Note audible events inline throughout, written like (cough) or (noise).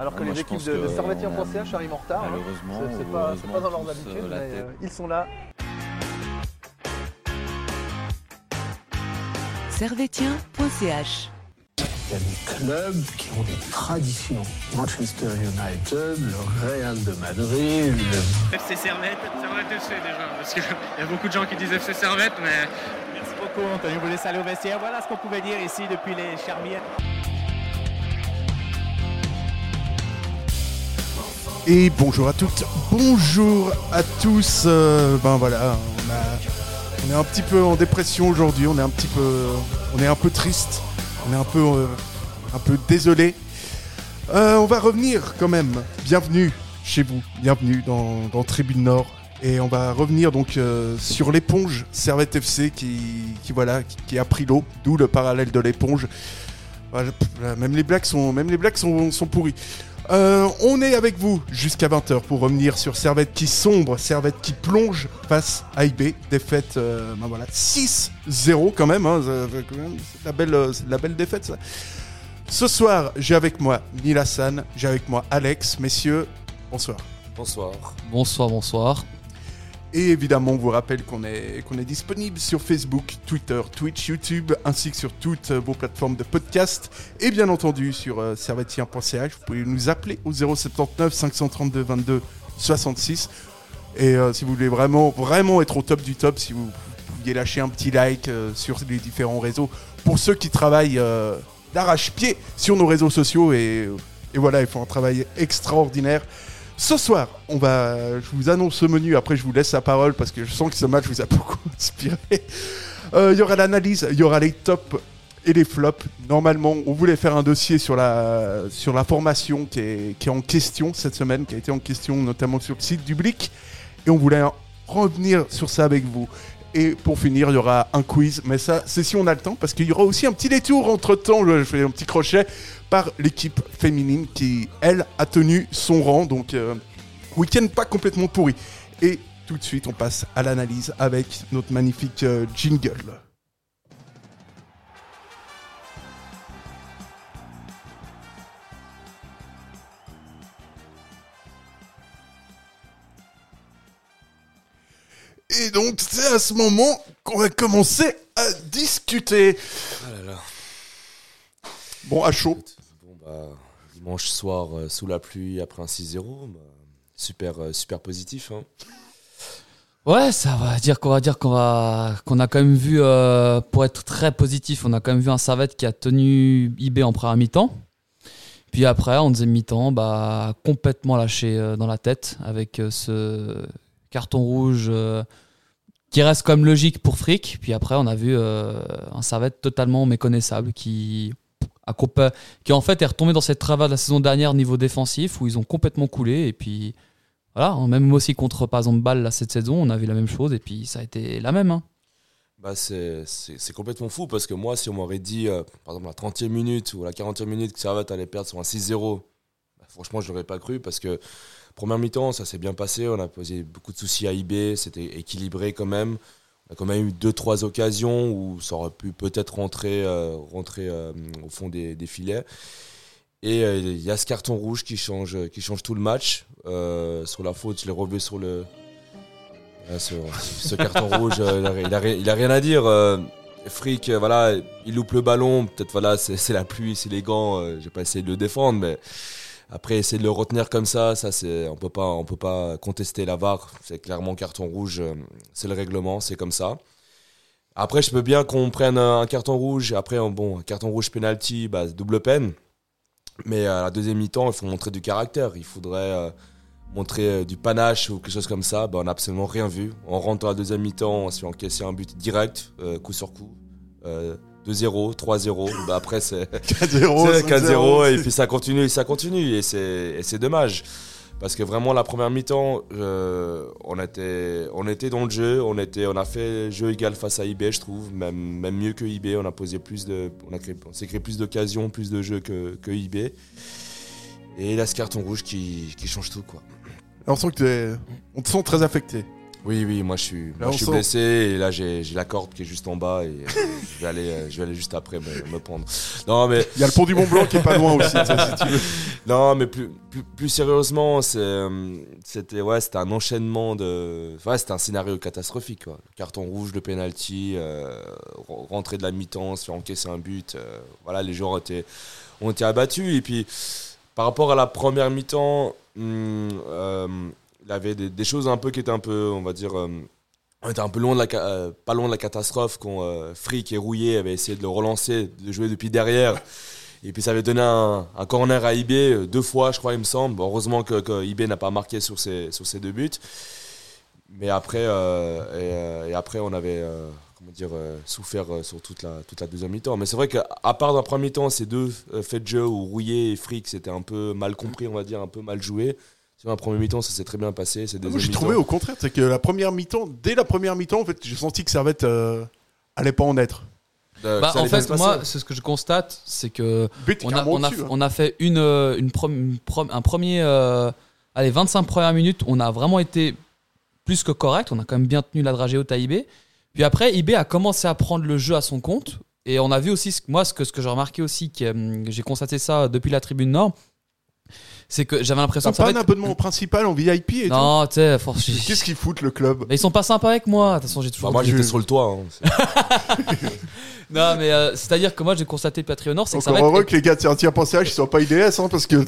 Alors que moi, les équipes de, Servetien.ch arrivent en retard. hein. Malheureusement, C'est- c'est pas, dans leur heureusement, habitude, tous, euh, la mais euh, ils sont là. servetien.ch Il y a des clubs qui ont des traditions. Manchester United, le Real de Madrid, le FC Servette, Servette FC déjà, parce qu'il (laughs) y a beaucoup de gens qui disent FC Servette, mais Merci beaucoup, Anthony. Vous laisse aller au vestiaire. Voilà ce qu'on pouvait dire ici depuis les Charmières. Et bonjour à toutes, bonjour à tous. Euh, ben voilà, on, est un petit peu en dépression aujourd'hui, on est un petit peu, triste, on est un peu, euh, un peu désolé. Euh, on va revenir quand même. Bienvenue chez vous, bienvenue dans, Tribune Nord. Et on va revenir donc sur l'éponge Servette FC qui, voilà, qui, a pris l'eau, d'où le parallèle de l'éponge. Là, même les blagues sont, même les blagues sont, sont pourries. Euh, on est avec vous jusqu'à 20h pour revenir sur Servette qui sombre, Servette qui plonge face à IB. Défaite euh, ben voilà, 6-0 quand même. hein, fait quand même- c'est la belle, euh, la belle défaite ça. Ce soir, j'ai avec moi Neil Hassan, j'ai avec moi Alex. Messieurs, bonsoir. Bonsoir. Bonsoir, bonsoir. Et évidemment, on vous rappelle qu'on est, qu'on est disponible sur Facebook, Twitter, Twitch, YouTube, ainsi que sur toutes vos plateformes de podcast. Et bien entendu sur euh. Vous pouvez nous appeler au 079 532 22 66. Et euh, si vous voulez vraiment, vraiment être au top du top, si vous pouviez lâcher un petit like euh, sur les différents réseaux. Pour ceux qui travaillent euh, d'arrache-pied sur nos réseaux sociaux. Et, et voilà, ils font un travail extraordinaire. Ce soir, on va, je vous annonce ce menu, après je vous laisse la parole parce que je sens que ce match vous a beaucoup (laughs) inspiré. Euh, Il y aura l'analyse, il y aura les tops et les flops. Normalement, on voulait faire un dossier sur la, sur la formation qui est, qui est en question cette semaine, qui a été en question notamment sur le site du Blic. Et on voulait revenir sur ça avec vous. Et pour finir, il y aura un quiz, mais ça, c'est si on a le temps, parce qu'il y aura aussi un petit détour entre-temps, je fais un petit crochet, par l'équipe féminine qui, elle, a tenu son rang. Donc, euh, week-end pas complètement pourri. Et tout de suite, on passe à l'analyse avec notre magnifique euh, jingle. Et donc, c'est à ce moment qu'on va commencer à discuter. Ah là là. Bon, à chaud. Bah, dimanche soir, euh, sous la pluie, après un 6-0, bah, super, euh, super positif. Hein. Ouais, ça va dire qu'on va dire qu'on a quand même vu, euh, pour être très positif, on a quand même vu un Servette qui a tenu IB en première mi-temps. Puis après, en deuxième mi-temps, bah, complètement lâché euh, dans la tête avec euh, ce carton rouge euh, qui reste quand même logique pour Frick. Puis après, on a vu euh, un Servette totalement méconnaissable qui compa- qui en fait est retombé dans cette travers de la saison dernière niveau défensif où ils ont complètement coulé et puis voilà, hein, même aussi contre par exemple Bâle là, cette saison, on a vu la même chose et puis ça a été la même. hein. Bah, c'est complètement fou parce que moi, si on m'aurait dit, euh, par exemple, la 30e minute ou la 40e minute que Servette allait perdre sur un 6-0, bah, franchement, je l'aurais pas cru parce que première mi-temps, ça s'est bien passé. On a posé beaucoup de soucis à IB, c'était équilibré quand même. A quand même eu deux, trois occasions où ça aurait pu peut-être rentrer, euh, rentrer euh, au fond des, des filets. Et euh, il y a ce carton rouge qui change, qui change tout le match. Euh, sur la faute, je l'ai revu sur le, ce, ce carton (laughs) rouge, il, a, il a ri- il a rien à dire. euh, Frick, voilà, il loupe le ballon. Peut-être voilà, c'est c'est la pluie, c'est les gants. euh, J'ai pas essayé de le défendre, mais après essayer de le retenir comme ça, ça c'est, on peut pas, on peut pas contester la VAR. C'est clairement carton rouge, euh, c'est le règlement, c'est comme ça. Après, je peux bien qu'on prenne un, carton rouge. Après, bon, carton rouge penalty, bah, double peine. Mais à la deuxième mi-temps, il faut montrer du caractère. Il faudrait euh, montrer euh, du panache ou quelque chose comme ça. Bah, on n'a absolument rien vu. On rentre dans la deuxième mi-temps, on s'est encaissé un but direct, coup sur coup. 2-0, 3-0. Bah, après, c'est (laughs) 4-0. c'est 4-0 et puis ça continue, ça continue et c'est et c'est dommage parce que vraiment la première mi-temps euh, on était on était dans le jeu, on était on a fait jeu égal face à IB je trouve, même même mieux que IB, on a posé plus de on a créé on s'est créé plus d'occasions, plus de jeux que que IB. Et là ce carton rouge qui qui change tout quoi. On sent que on te sent très affecté. Oui, oui, moi je suis, Là, moi, je suis sent- blessé et là j'ai la corde qui est juste en bas et euh, je, vais aller, euh, je vais aller juste après me, me prendre. Non, mais Il y a le pont du Mont Blanc qui est pas loin aussi, ça, si tu veux. (laughs) Non, mais plus, plus, plus sérieusement, euh, c'était ouais, un enchaînement de. Ouais, c'était un scénario catastrophique. Quoi. Le carton rouge, le penalty, euh, re- rentrer de la mi-temps, se faire encaisser un but. euh, voilà, les joueurs ont été, ont été abattus. Et puis, par rapport à la première mi-temps, hum, euh, il y avait des, choses un peu qui étaient un peu, on va dire. euh, on était un peu loin de la, euh, pas loin de la catastrophe quand euh, Frick et Rouillet avaient essayé de le relancer, de jouer depuis derrière. Et puis ça avait donné un, corner à IB euh, deux fois, je crois, il me semble. Heureusement que, n'a pas marqué sur ses, deux buts. Mais après, euh, et, euh, après on avait euh, euh, souffert euh, sur toute la, la deuxième mi-temps. Mais c'est vrai qu'à part d'un premier mi-temps, ces deux euh, faits de jeu où Rouillet et Frick, c'était un peu mal compris, on va dire, un peu mal joué. Sur un premier mi-temps, ça s'est très bien passé. C'est Moi, j'ai trouvé au contraire, c'est que la première mi-temps, dès la première mi-temps, en fait, j'ai senti que Servette euh, allait pas en être. Bah, en fait, moi, c'est ce que je constate, c'est que on a, on, a, hein. on a fait une, euh, une, prom- une prom- un premier. euh, allez, 25 premières minutes, on a vraiment été plus que correct. On a quand même bien tenu la dragée haute à IB. Puis après, IB a commencé à prendre le jeu à son compte. Et on a vu aussi, ce- moi, ce que, ce que j'ai remarqué aussi, que, hum, j'ai constaté ça depuis la tribune Nord, c'est que j'avais l'impression que ça pas va un abonnement principal en VIP et Non, tu sais, force- tout Qu'est-ce qu'ils foutent le club? Mais ils sont pas sympas avec moi. De toute façon, j'ai toujours. Bah, moi, j'étais sur le toit. hein. (laughs) (laughs) Non, mais euh, c'est-à-dire que moi, j'ai constaté Patreon Nord, c'est que ça Encore va être heureux que les gars de Tiens Pensez H, ils soient pas IDS, hein, parce que. (laughs)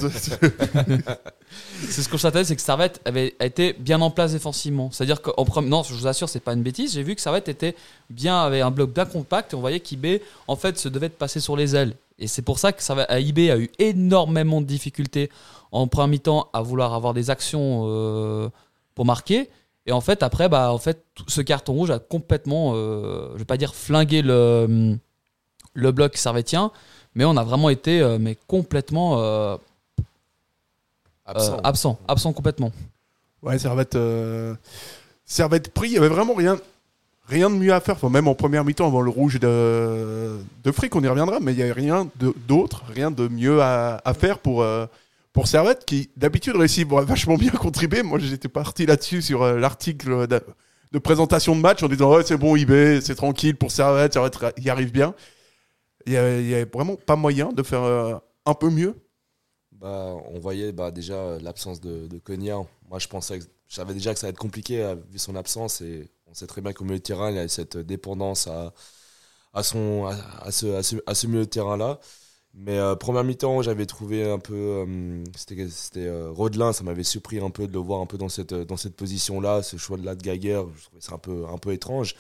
C'est ce que je constatais, c'est que Servette avait été bien en place défensivement. C'est-à-dire qu'en premier, non, je vous assure, c'est pas une bêtise. J'ai vu que Servette était bien, avait un bloc bien compact et on voyait qu'IB, en fait, se devait de passer sur les ailes. Et c'est pour ça que Servette, à IB a eu énormément de difficultés en premier mi-temps à vouloir avoir des actions euh, pour marquer. Et en fait, après, bah, en fait, ce carton rouge a complètement, euh, je vais pas dire flingué le, le bloc servetien, mais on a vraiment été, euh, mais complètement euh, Absent. euh, absent, absent complètement. Ouais, Servette. Euh... Servette pris, il y avait vraiment rien. Rien de mieux à faire, même en première mi-temps avant le rouge de, de Frick, on y reviendra, mais il n'y avait rien d'autre, rien de mieux à, faire pour, euh, pour Servette, qui d'habitude réussit vachement bien contribuer. Moi, j'étais parti là-dessus sur euh, l'article de, présentation de match en disant c'est bon, IB, c'est tranquille pour Servette, Servette y arrive bien. Il n'y avait, vraiment pas moyen de faire euh, un peu mieux. Bah, on voyait bah, déjà l'absence de, de. Moi, je pensais je savais déjà que ça allait être compliqué vu son absence et on sait très bien qu'au milieu de terrain, il a cette dépendance à, ce, milieu de terrain-là. Mais euh, première mi-temps, j'avais trouvé un peu. euh, C'était euh, Rodelin, ça m'avait surpris un peu de le voir un peu dans cette, position-là. Ce choix-là de Gaguerre, je trouvais ça un peu, un peu étrange.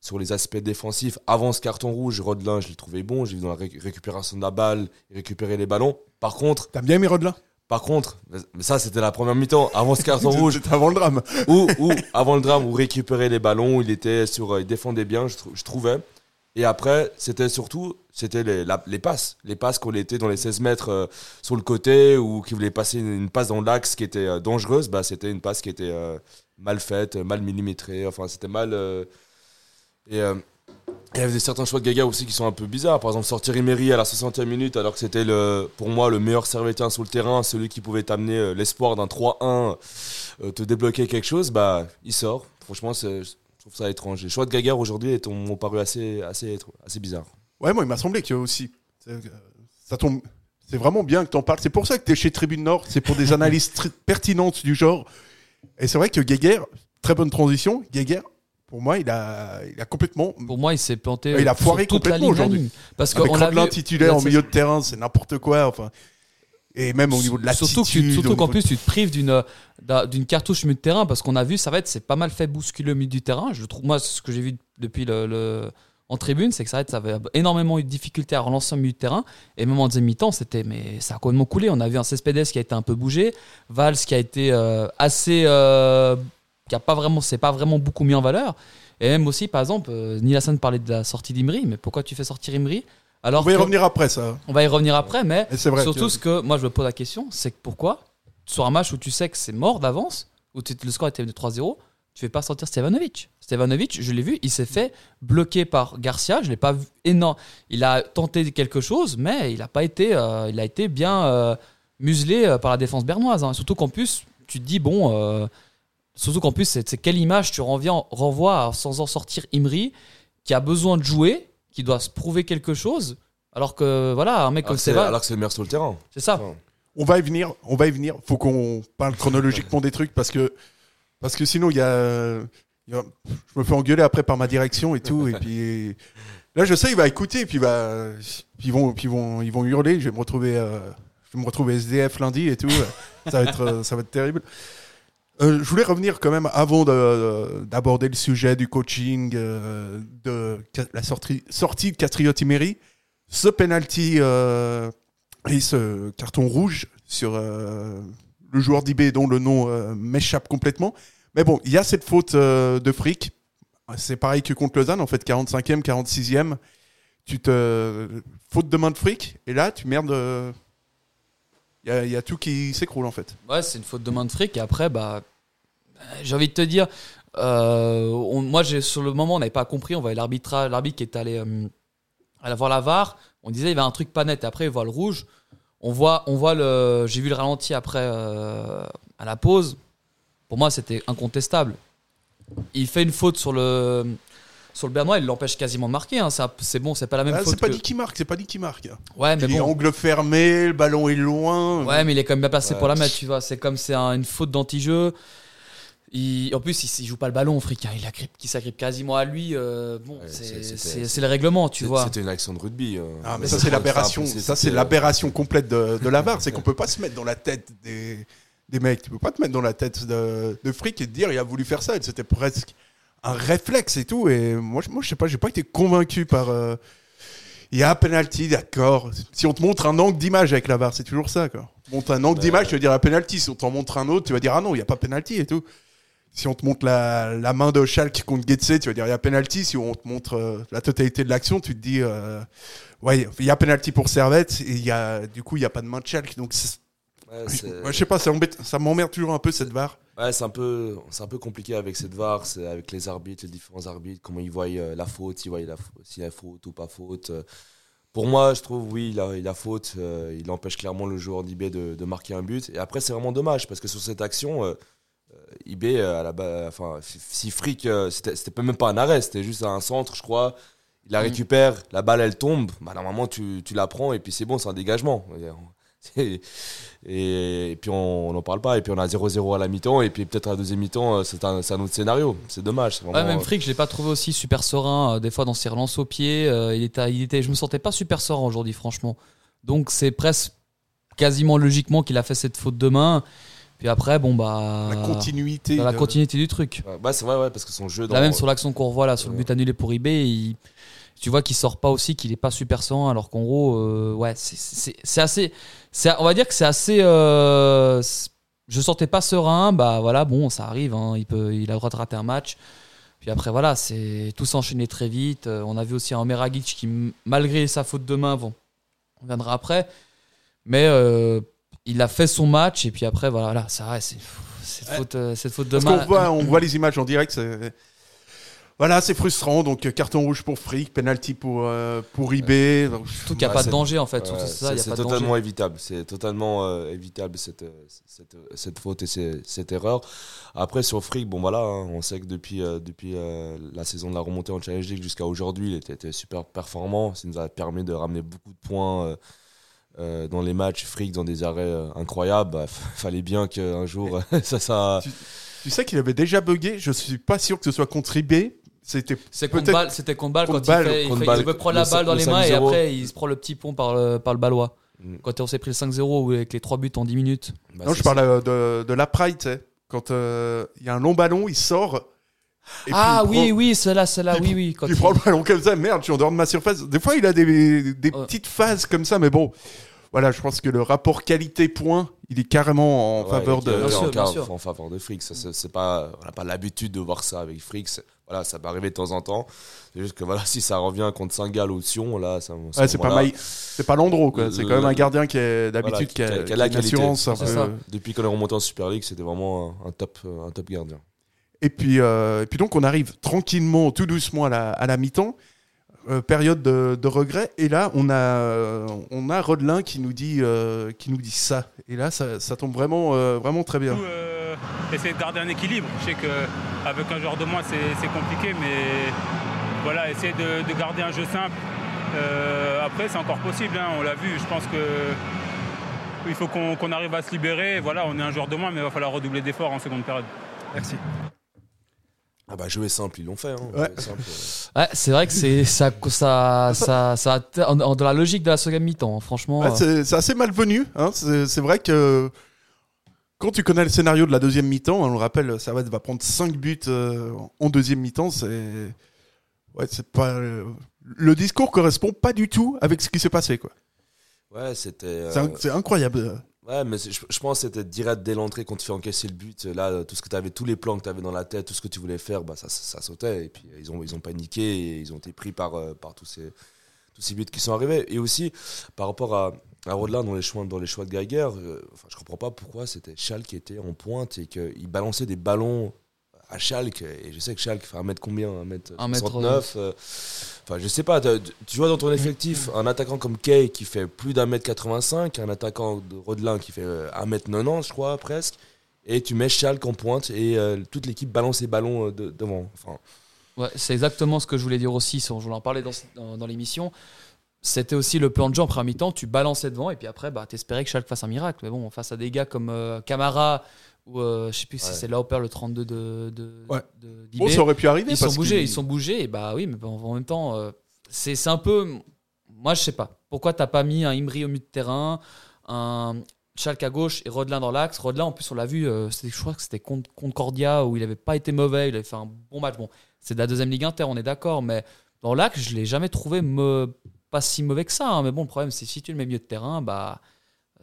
Sur les aspects défensifs, avant ce carton rouge, Rodelin, je l'ai trouvé bon. J'ai vu dans la ré- récupération de la balle, il récérer les ballons. Par contre, T'as bien aimé Rodelin? Par contre, ça c'était la première mi-temps, avant ce carton (laughs) rouge, C'était avant le drame. ou, ou avant le drame, où récupérer les ballons, il était sur, euh, il défendait bien, je, trou- je trouvais. Et après, c'était surtout, c'était les, passes, les passes qu'on était dans les 16 mètres euh, sur le côté ou qui voulait passer une, une passe dans l'axe qui était euh, dangereuse, bah c'était une passe qui était euh, mal faite, mal millimétrée, enfin c'était mal. et il y avait certains choix de Gaga aussi qui sont un peu bizarres. Par exemple, sortir Emery à la 60e minute, alors que c'était le, pour moi le meilleur servétien sur le terrain, celui qui pouvait t'amener euh, l'espoir d'un 3-1, euh, te débloquer quelque chose, bah il sort. Franchement, je trouve ça étrange. Les choix de Gaga aujourd'hui m'ont paru assez, assez, assez bizarres. Ouais, moi, il m'a semblé que aussi. c'est- euh, Ça tombe. C'est vraiment bien que t'en parles. C'est pour ça que t'es chez Tribune Nord. C'est pour des (laughs) analyses pertinentes du genre. Et c'est vrai que Guéguerre, très bonne transition. Guéguerre, pour moi, il a, il a complètement. Pour moi, il s'est planté. Il a foiré la complètement aujourd'hui. la. Parce qu'on l'a vu- titulaire en milieu de terrain, c'est n'importe quoi. Enfin. Et même au niveau de l'attitude. Surtout tu- surtout au qu'en plus, tu te prives d'une d'un- d'une cartouche milieu de terrain parce qu'on a vu, ça va être c'est pas mal fait bousculer au milieu du terrain. Je trouve, moi, ce que j'ai vu depuis le, le- en tribune, c'est que ça, va être- ça avait énormément eu de difficultés à relancer un milieu de terrain. Et même en deuxième mi-temps, c'était mais ça a complètement coulé. On a vu un Cespedes qui a été un peu bougé, Valls qui a été euh, assez, euh, qui a pas vraiment, c'est pas vraiment beaucoup mis en valeur. Et même aussi, par exemple, euh, Nilassan parlait de la sortie d'Imri, mais pourquoi tu fais sortir Imri alors On va y que- revenir après, ça. on va y revenir après, mais vrai surtout ce que moi je me pose la question, c'est que pourquoi sur un match où tu sais que c'est mort d'avance, où le score était de 3-0, tu fais pas sortir Stevanovic. Stevanovic, je l'ai vu, il s'est fait bloquer par Garcia, je l'ai pas vu énorme. Il a tenté quelque chose, mais il a pas été, euh, il a été bien euh, muselé euh, par la défense bernoise. hein. Surtout qu'en plus, tu te dis bon. euh, surtout qu'en plus, c'est quelle image tu renviens, renvoies à- sans en sortir Imri, qui a besoin de jouer, qui doit se prouver quelque chose, alors que voilà, un mec Alors comme Seva, alors que c'est le meilleur sur le terrain. c'est ça. Enfin, On va y venir, on va y venir. Faut qu'on parle chronologiquement des trucs parce que parce que sinon il y a, il y a- je me fais engueuler après par ma direction et tout et puis là je sais il va écouter et puis puis ils vont puis ils vont ils vont hurler. Je vais me retrouver euh, je vais me retrouver SDF lundi et tout. ça va être euh, ça va être terrible. Euh, je voulais revenir quand même avant de- d'aborder le sujet du coaching, euh, de la sortie, sortie de Castriotti Meri. Ce penalty euh, et ce carton rouge sur euh, le joueur d'IB dont le nom m'échappe complètement. Mais bon, il y a cette faute de fric. C'est pareil que contre Lausanne, en fait, 45e, 46e. Tu te. Faute de main de fric, et là, tu merdes. Il y, a, tout qui s'écroule, en fait. Ouais, c'est une faute de main de fric. Et après, bah, j'ai envie de te dire, euh, moi, sur le moment, on n'avait pas compris. On voyait l'arbitre, l'arbitre qui est allé euh, voir la VAR. On disait il y avait un truc pas net. Après, il voit le rouge. On voit, on voit le. J'ai vu le ralenti après euh, à la pause. Pour moi, c'était incontestable. Il fait une faute sur le sur le Bernois. Il l'empêche quasiment de marquer. hein. Ça, c'est bon, c'est pas la même Ah, faute. c'est pas que- dit qui marque, c'est pas dit qui marque. Ouais, mais il est bon. angle fermé, le ballon est loin. Ouais, mais il est quand même bien placé Ouais. pour la mettre, tu vois. C'est comme c'est un- une faute d'anti-jeu. Il- en plus, il, il joue pas le ballon, fric. hein. Il agrippe, qui s'agrippe quasiment à lui. euh, bon, Ouais, c'est- le règlement, tu vois. C'était une action de rugby. euh. Ah, mais Mais ça, c'est l'aberration. Ça, c'est c'était- l'aberration complète de, de la VAR. C'est qu'on (laughs) peut pas se mettre dans la tête des, des mecs. Tu peux pas te mettre dans la tête de, de fric et te dire il a voulu faire ça. C'était presque un réflexe et tout. Et moi, je- moi je sais pas, j'ai pas été convaincu par. euh, Il y a un penalty, d'accord. Si on te montre un angle d'image avec la VAR, c'est toujours ça, quoi. Montre un angle Ouais. d'image, tu vas dire un penalty. Si on t'en montre un autre, tu vas dire ah non, il y a pas penalty et tout. Si on te montre la, la main de Schalke contre Getse, tu vas dire il y a penalty. Si on te montre euh, la totalité de l'action, tu te dis euh, ouais, il y a penalty pour Servette et il y a du coup il y a pas de main de Schalke. Donc Ouais, je sais pas, ça m'emmerde toujours un peu cette VAR. Ouais, c'est un peu, c'est un peu compliqué avec cette VAR, c'est avec les arbitres, les différents arbitres, comment ils voient euh, la faute, ils voient la, s'il y a faute ou pas faute. euh. Pour moi, je trouve oui, il a, il a faute, euh, il empêche clairement le joueur d'IB de, de marquer un but. Et après, c'est vraiment dommage parce que sur cette action, euh, IB à la ba- enfin, si- Frick, c'était c'était même pas un arrêt, c'était juste un centre, je crois. Il la Mhm. récupère, la balle elle tombe, bah, normalement tu, tu la prends et puis c'est bon, c'est un dégagement. Et, (laughs) et, et puis on n'en parle pas. Et puis on a 0-0 à la mi-temps. Et puis peut-être à la deuxième mi-temps, euh, c'est un, autre scénario. C'est dommage. Ouais, vraiment, même Frick, je l'ai pas trouvé aussi super serein. euh, des fois, dans ses relances au pied, euh, il était, il était, je me sentais pas super serein aujourd'hui, franchement. Donc, c'est presque quasiment logiquement qu'il a fait cette faute de main. Puis après, bon, bah. La continuité. dans la de- continuité du truc. ouais, bah, c'est vrai, ouais, parce que son jeu. Là, dans- même sur l'action qu'on revoit là, sur le but annulé pour IB, il- tu vois qu'il sort pas aussi, qu'il est pas super serein, alors qu'en gros, euh, ouais, c'est- assez. On va dire que c'est assez. euh, je sortais pas serein, bah voilà, bon, ça arrive, hein, il, peut, il a le droit de rater un match. Puis après, voilà, c'est tout s'enchaîner très vite. Euh, On a vu aussi un Meragic qui, malgré sa faute de main, bon, on viendra après, mais euh, il a fait son match, et puis après, voilà, là, ça reste. c'est- Cette, Ouais. faute, cette faute de main. voit, on voit les images en direct. c'est- Voilà, c'est frustrant. Donc euh, carton rouge pour Frick, penalty pour euh, pour IB. Donc, Surtout qu'il n'y a pas de danger en fait. C'est ça, il y a c'est pas de totalement évitable. C'est totalement euh, évitable cette, euh, cette, cette faute et cette erreur. Après, sur Frick, bon voilà, hein, on sait que depuis, euh, depuis euh, la saison de la remontée en Challenge League jusqu'à aujourd'hui, il était, était super performant. Ça nous a permis de ramener beaucoup de points euh, euh, dans les matchs. Frick dans des arrêts euh, incroyables. Bah, (laughs) fallait bien qu'un jour (laughs) ça, ça. Tu sais qu'il avait déjà bugué. Je suis pas sûr que ce soit contre IB. C'était C'est contre balle, c'était contre balle contre quand balle, il, fait, il, contre fait- balle, il veut prendre la le balle dans le les mains et 5-0. après il se prend le petit pont par le, par le balois. Mm. Quand on s'est pris le 5-0 avec les 3 buts en 10 minutes. Bah, Non, je parle euh, de, de la Pride, tu sais. Quand euh, il y a un long ballon, il sort. et ah puis il oui, prend- oui, celle-là, celle-là, oui, oui. Quand il il- prend le ballon comme ça, merde, je suis en dehors de ma surface. Des fois, il a des, des Ouais. petites phases comme ça, mais bon. Voilà, je pense que le rapport qualité-point, il est carrément en Ouais, faveur de. Bien sûr, en, bien en- sûr. en faveur de Frick. Ça, c'est c'est pas, on n'a pas l'habitude de voir ça avec Frick. Voilà, ça peut arriver de temps en temps. C'est juste que voilà, si ça revient contre Saint-Gall ou Sion, là, ça, Ouais, c'est pas, Maï- c'est pas Landreau, quoi. C'est quand même un gardien qui est d'habitude Voilà, qui, a, qui a- qui a qui la qualité. assurance un peu. ça. Depuis qu'on est remonté en Super League, c'était vraiment un, un top, un top gardien. Et puis, euh, et puis donc, on arrive tranquillement, tout doucement à la, à la mi-temps. Euh, période de, de regret. Et là, on a, euh, on a Rodelin qui nous dit, euh, qui nous dit ça. Et là, ça, ça tombe vraiment, euh, vraiment très bien. Essayer de garder un équilibre. Je sais qu'avec un joueur de moins, c'est compliqué, mais voilà, essayer de, garder un jeu simple. Euh, après, c'est encore possible, hein, on l'a vu. Je pense que il faut qu'on arrive à se libérer. Voilà, on est un joueur de moins, mais il va falloir redoubler d'efforts en seconde période. Merci. Ah bah jouer simple, ils l'ont fait. Hein. Ouais. Ouais, c'est vrai que c'est (laughs) ça, ça, ça, ça, dans la logique de la seconde mi-temps, hein, franchement. Ouais, euh. c'est assez malvenu. Hein. C'est vrai que quand tu connais le scénario de la deuxième mi-temps, on le rappelle, Servette va prendre 5 buts euh, en deuxième mi-temps. C'est ouais, c'est pas euh, le discours correspond pas du tout avec ce qui s'est passé quoi. Ouais, c'était. C'est incroyable. Ouais, mais je, pense que c'était direct dès l'entrée quand tu fais encaisser le but. Là, tout ce que tu avais, tous les plans que tu avais dans la tête, tout ce que tu voulais faire, bah, ça, sautait. Et puis ils ont, ils ont paniqué et ils ont été pris par, euh, par tous, ces, tous ces buts qui sont arrivés. Et aussi, par rapport à, à Rodelin dans les choix, dans les choix de Geiger, euh, enfin, je comprends pas pourquoi c'était Schal qui était en pointe et qu'il balançait des ballons à Schalke, et je sais que Schalke fait un mètre combien Un mètre 69 euh, Enfin, je sais pas, tu vois dans ton effectif un attaquant comme Kay qui fait plus d'un mètre 85, un attaquant de Rodelin qui fait euh, un mètre 90, je crois, presque, et tu mets Schalke en pointe et euh, toute l'équipe balance les ballons devant. Enfin, ouais, c'est exactement ce que je voulais dire aussi, je voulais en parler dans, dans, l'émission. C'était aussi le plan de jeu en première mi-temps, tu balançais devant et puis après, bah, t'espérais que Schalke fasse un miracle. Mais bon, face à des gars comme Camara, ou euh, je sais plus si c'est Lauper le 32 de, de, ouais. bon, ça aurait pu arriver ils sont bougés ils sont bougés et bah oui mais en même temps euh, c'est un peu moi je sais pas. Pourquoi t'as pas mis un Imri au milieu de terrain un Schalke à gauche et Rodelin dans l'axe? Rodelin en plus on l'a vu euh, je crois que c'était contre Concordia où il avait pas été mauvais il avait fait un bon match. Bon c'est de la deuxième ligue inter on est d'accord mais dans l'axe je l'ai jamais trouvé me, pas si mauvais que ça hein. mais bon le problème c'est si tu le mets milieu de terrain bah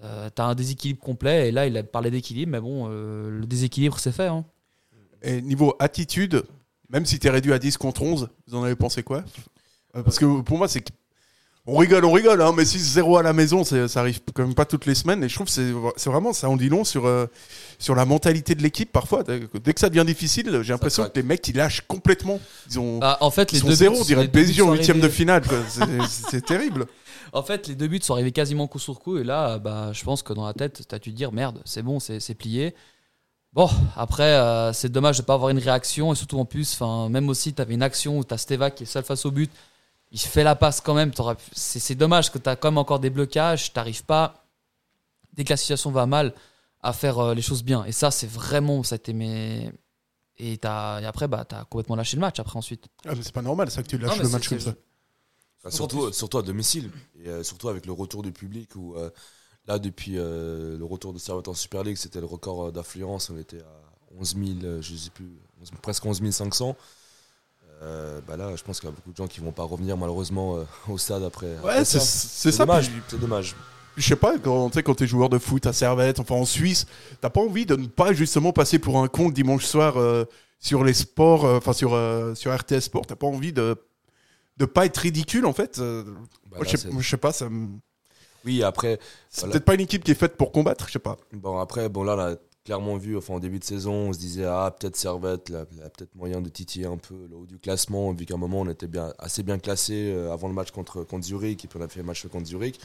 euh, t'as un déséquilibre complet. Et là, il a parlé d'équilibre, mais bon, euh, le déséquilibre, c'est fait. Hein. Et niveau attitude, même si t'es réduit à 10 contre 11, vous en avez pensé quoi? Euh, Parce que pour moi, c'est on rigole, on rigole, hein, mais 6-0 à la maison, ça arrive quand même pas toutes les semaines. Et je trouve que c'est vraiment, ça en dit long sur, sur la mentalité de l'équipe parfois. Dès que ça devient difficile, j'ai l'impression que les mecs, ils lâchent complètement. Ils ont, bah, en fait, les ils sont zéro, on dirait PSG en huitième de finale. C'est terrible. En fait, les deux buts sont arrivés quasiment coup sur coup. Et là, bah, je pense que dans la tête, tu as dû dire merde, c'est bon, c'est plié. Bon, après, euh, c'est dommage de ne pas avoir une réaction. Et surtout en plus, même aussi, tu avais une action où tu as Steva qui est seul face au but. Il fait la passe quand même. C'est dommage que tu as quand même encore des blocages. Tu n'arrives pas, dès que la situation va mal, à faire euh, les choses bien. Et ça, c'est vraiment. Ça a Et, as, et après, bah, tu as complètement lâché le match après ensuite. Ah, c'est pas normal ça que tu lâches le match comme ça. Bah, surtout, surtout à domicile, et euh, surtout avec le retour du public, où euh, là, depuis euh, le retour de Servette en Super League, c'était le record d'affluence, on était à 11 000, je sais plus, presque 11 500. bah là, je pense qu'il y a beaucoup de gens qui vont pas revenir malheureusement au stade après. Ouais, c'est ça. Dommage, c'est dommage. Je sais pas, quand tu es joueur de foot à Servette, enfin en Suisse, t'as pas envie de ne pas justement passer pour un con dimanche soir sur les sports, enfin sur, sur RTS Sport, t'as pas envie de de pas être ridicule en fait. Euh, bah je, sais, pas, ça Oui, après. C'est peut-être pas une équipe qui est faite pour combattre, je sais pas. Bon, après, bon, là, on a clairement vu, enfin, en début de saison, on se disait, ah, peut-être Servette, là, peut-être moyen de titiller un peu le haut du classement, vu qu'à un moment, on était bien, assez bien classé euh, avant le match contre, contre Zurich, et puis on a fait le match contre Zurich.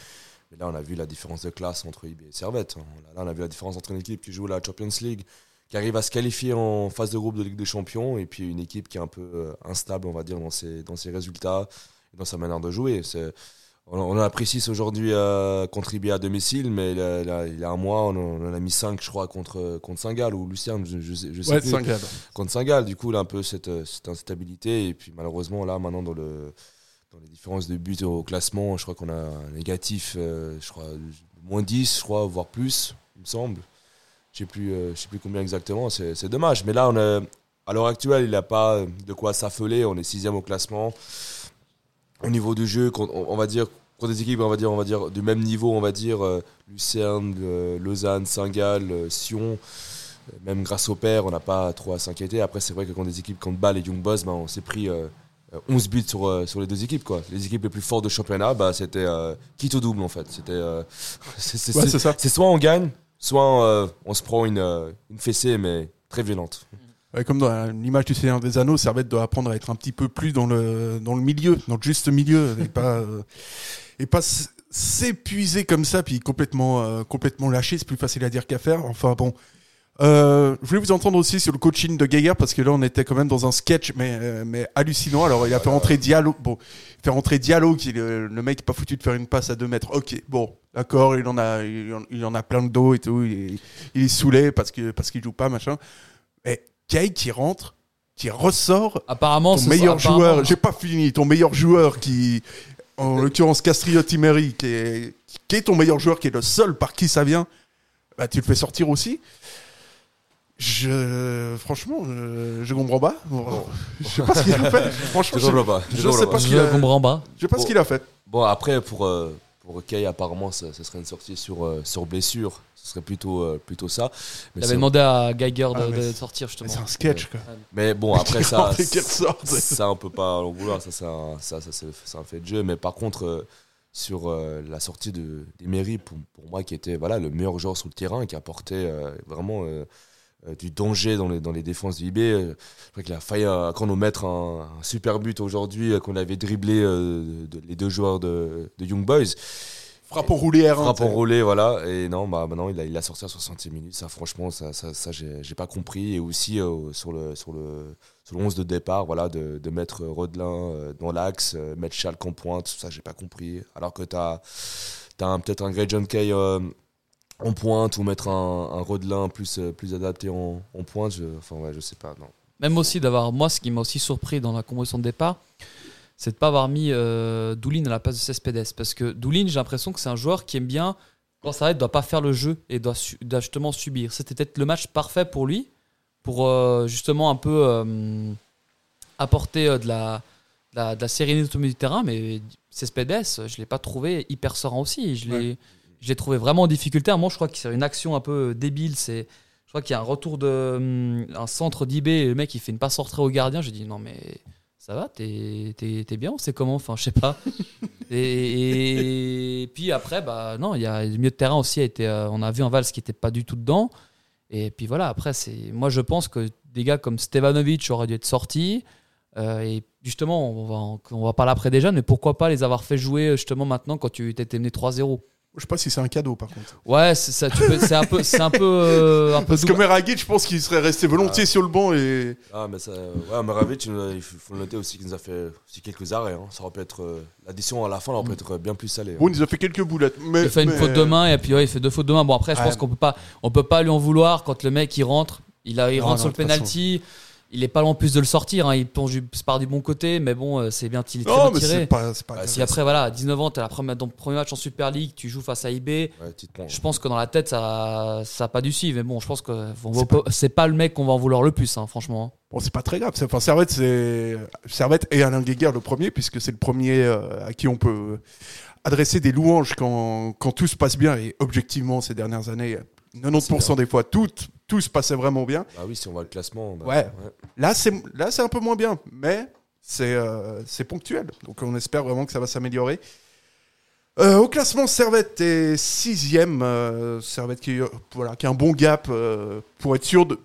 Mais là, on a vu la différence de classe entre IB et Servette. Là, on a vu la différence entre une équipe qui joue la Champions League, qui arrive à se qualifier en phase de groupe de Ligue des Champions et puis une équipe qui est un peu euh, instable, on va dire, dans ses, dans ses résultats et dans sa manière de jouer. On, on a apprécié aujourd'hui à contribuer à domicile, mais il, y a un mois, on, en a mis 5, je crois, contre, contre Saint-Gall ou Lucien, je, je, sais ouais, plus. Contre Saint-Gall, du coup, là, un peu cette, cette instabilité. Et puis malheureusement, là, maintenant, dans le dans les différences de buts au classement, je crois qu'on a un négatif, euh, je crois, moins 10, je crois, voire plus, il me semble. Je sais euh, je sais plus combien exactement. C'est dommage. Mais là, on à l'heure actuelle, il n'a pas de quoi s'affoler. On est sixième au classement. Au niveau du jeu, on, va dire contre des équipes, on va dire, on va dire du même niveau, on va dire euh, Lucerne, euh, Lausanne, Saint-Gall, Sion. Même grâce au père, on n'a pas trop à s'inquiéter. Après, c'est vrai que contre des équipes comme Bâle et Young Boss, ben, on s'est pris 11 buts sur, sur les deux équipes. Quoi. Les équipes les plus fortes de championnat, bah, c'était quitte au double en fait. C'était, (laughs) c'est soit on gagne, soit euh, on se prend une, euh, une fessée, mais très violente. comme dans l'image du Seigneur des Anneaux, Servette doit apprendre à être un petit peu plus dans le, dans le milieu, dans le juste milieu, et pas, euh, et pas s'épuiser comme ça, puis complètement, complètement lâcher. C'est plus facile à dire qu'à faire. Enfin bon, Euh, je voulais vous entendre aussi sur le coaching de Geiger parce que là on était quand même dans un sketch mais, euh, mais hallucinant. Alors il a fait rentrer Diallo, bon, il fait rentrer Diallo qui est le, le mec pas foutu de faire une passe à 2 mètres. Ok, bon, d'accord, il en a, il en, il en a plein de dos et tout. Il est, il est saoulé parce que parce qu'il joue pas machin. Mais Kay qui rentre, qui ressort, Apparemment, ton meilleur apparemment- joueur. J'ai pas fini. Ton meilleur joueur qui, en l'occurrence Castriotti Meri, qui est, qui est ton meilleur joueur, qui est le seul par qui ça vient. Bah, tu le fais sortir aussi. Je, franchement, je, je comprends pas. Je sais pas ce qu'il a fait. (laughs) Franchement, Je comprends pas. je Je sais pas. ce Je qu'il a, comprends pas. je sais pas ce qu'il a fait. Bon, après, pour, euh, pour Kay, apparemment, ce, serait une sortie sur, euh, sur blessure. Ce serait plutôt, euh, plutôt ça. Mais, Il avait demandé à Geiger de, Ah, mais de c'est- sortir justement. C'est un sketch, quoi. mais bon, (laughs) après, ça, ça, on peut pas en vouloir. Ça, c'est un, ça, ça, c'est un fait de jeu. Mais par contre, euh, sur euh, la sortie de, d'Emery, pour, pour moi, qui était voilà, le meilleur joueur sur le terrain, qui apportait euh, vraiment euh, euh, du danger dans les, dans les défenses du IB. euh, je crois qu'il a failli euh, quand nous mettre un, un super but aujourd'hui, euh, qu'on avait dribblé euh, de- les deux joueurs de, de Young Boys. Frappe en roulé R1. Frappe enroulée, voilà. Et non, bah, maintenant, il a, il a sorti à 60 minutes. Ça, franchement, ça, ça, ça j'ai pas compris. Et aussi, euh, sur, le, sur, le, sur le 11 de départ, voilà, de, de mettre Rodelin euh, dans l'axe, euh, mettre Schalke en pointe, ça, j'ai pas compris. Alors que tu as, peut-être un Grey John Kay euh, en pointe ou mettre un, un Rodelin plus, euh, plus adapté en, en pointe, je, enfin, ouais, je sais pas, non. Même aussi d'avoir, moi, ce qui m'a aussi surpris dans la composition de départ, c'est de pas avoir mis euh, Doulin à la place de Cespedes. Parce que Doulin, j'ai l'impression que c'est un joueur qui aime bien, quand ça va, doit pas faire le jeu et doit, su- doit justement subir. C'était peut-être le match parfait pour lui, pour euh, justement un peu euh, apporter euh, de, la, de, la, de la sérénité au milieu du terrain. Mais Cespedes, je l'ai pas trouvé hyper serein aussi. Je l'ai je l'ai trouvé vraiment en difficulté. À un moment, je crois que c'est une action un peu débile. C'est je crois qu'il y a un retour de hum, un centre d'IB et le mec il fait une passe rentrée au gardien. J'ai dit non mais ça va, t'es t'es- t'es bien, c'est comment Enfin, je sais pas. (laughs) et, et puis après, bah non, il y a le milieu de terrain aussi a été. euh, on a vu un Valls qui était pas du tout dedans. Et puis voilà, après c'est. Moi je pense que des gars comme Stevanovic auraient dû être sortis. Euh, et justement, on va, on va parler après jeunes, mais pourquoi pas les avoir fait jouer justement maintenant quand tu t'étais mené 3-0 Je sais pas si c'est un cadeau par contre. Ouais, c'est ça, tu peux- c'est un peu, c'est un peu, euh, un peu Parce que double- je pense qu'il serait resté volontiers sur le banc et. Ah, mais ça, ouais, Maravic, il nous a- il faut le noter aussi qu'il nous a fait aussi quelques arrêts. hein. Ça aurait pu être. euh, L'addition à la fin, elle aurait pu être bien plus salée. hein. Bon, il nous a fait quelques boulettes. Mais, Il fait une mais- faute de main et puis ouais, il fait deux fautes de main. Bon après, je Ouais. pense qu'on peut pas, on peut pas lui en vouloir quand le mec il rentre, il a, il Non, rentre non, sur le de toute penalty. Il est pas loin en plus de le sortir. hein. Il plonge du, part du bon côté, mais bon, euh, c'est bien, il est très bien tiré. pas. pas grave. Si après voilà, à 19 ans, t'as la première, ton premier match en Super League, tu joues face à IB. Ouais. Je pense que dans la tête, ça, ça a pas dû suivre. Mais bon, je pense que C'est pas- pas le mec qu'on va en vouloir le plus, hein, franchement. Bon, c'est pas très grave. Enfin, Servette, c'est Servette et Alain Guéguer le premier, puisque c'est le premier euh, à qui on peut adresser des louanges quand, quand tout se passe bien. Et objectivement, ces dernières années, 90% des fois, tout, tout se passait vraiment bien. Bah oui, si on voit le classement. bah, Ouais. Là, c'est là, c'est un peu moins bien, mais c'est euh, c'est ponctuel. Donc, on espère vraiment que ça va s'améliorer. Euh, au classement, Servette est sixième. euh, Servette qui, voilà, qui a un bon gap pour être sûr de.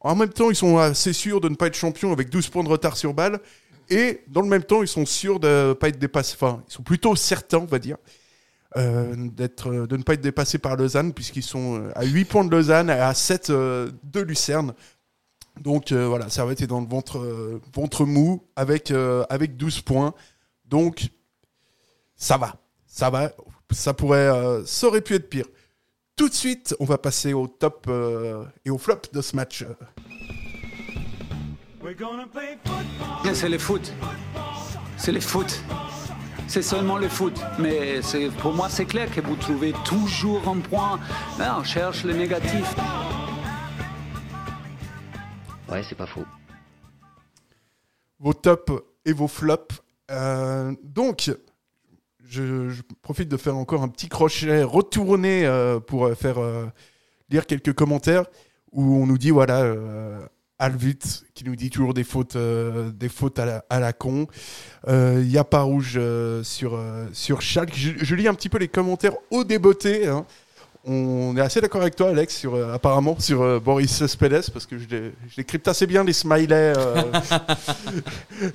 En même temps, ils sont assez sûrs de ne pas être champions avec 12 points de retard sur balle. Et dans le même temps, ils sont sûrs de ne pas être dépassés. Enfin, ils sont plutôt certains, on va dire, euh, d'être, euh, de ne pas être dépassés par Lausanne, puisqu'ils sont euh, à 8 points de Lausanne et à 7 euh, de Lucerne. Donc euh, voilà, Servette est dans le ventre, euh, ventre mou avec, euh, avec 12 points. Donc ça va, ça va. Ça pourrait, euh, ça aurait pu être pire. Tout de suite, on va passer au top euh, et au flop de ce match. C'est le foot. C'est le foot. C'est seulement le foot. Mais pour moi, c'est clair que vous trouvez toujours un point. Non, on cherche le négatif. Ouais, c'est pas faux. Vos tops et vos flops. Euh, donc, je, je profite de faire encore un petit crochet retourné euh, pour euh, faire euh, lire quelques commentaires où on nous dit voilà. Euh, Alvut qui nous dit toujours des fautes, euh, des fautes à la, con. Euh, Il y a pas rouge euh, sur, euh, sur Schalke. Je, lis un petit peu les commentaires au débeauté. hein. On est assez d'accord avec toi, Alex, sur, euh, apparemment, sur euh, Boris Spedes, parce que je, décrypte assez bien les smileys. euh, (laughs)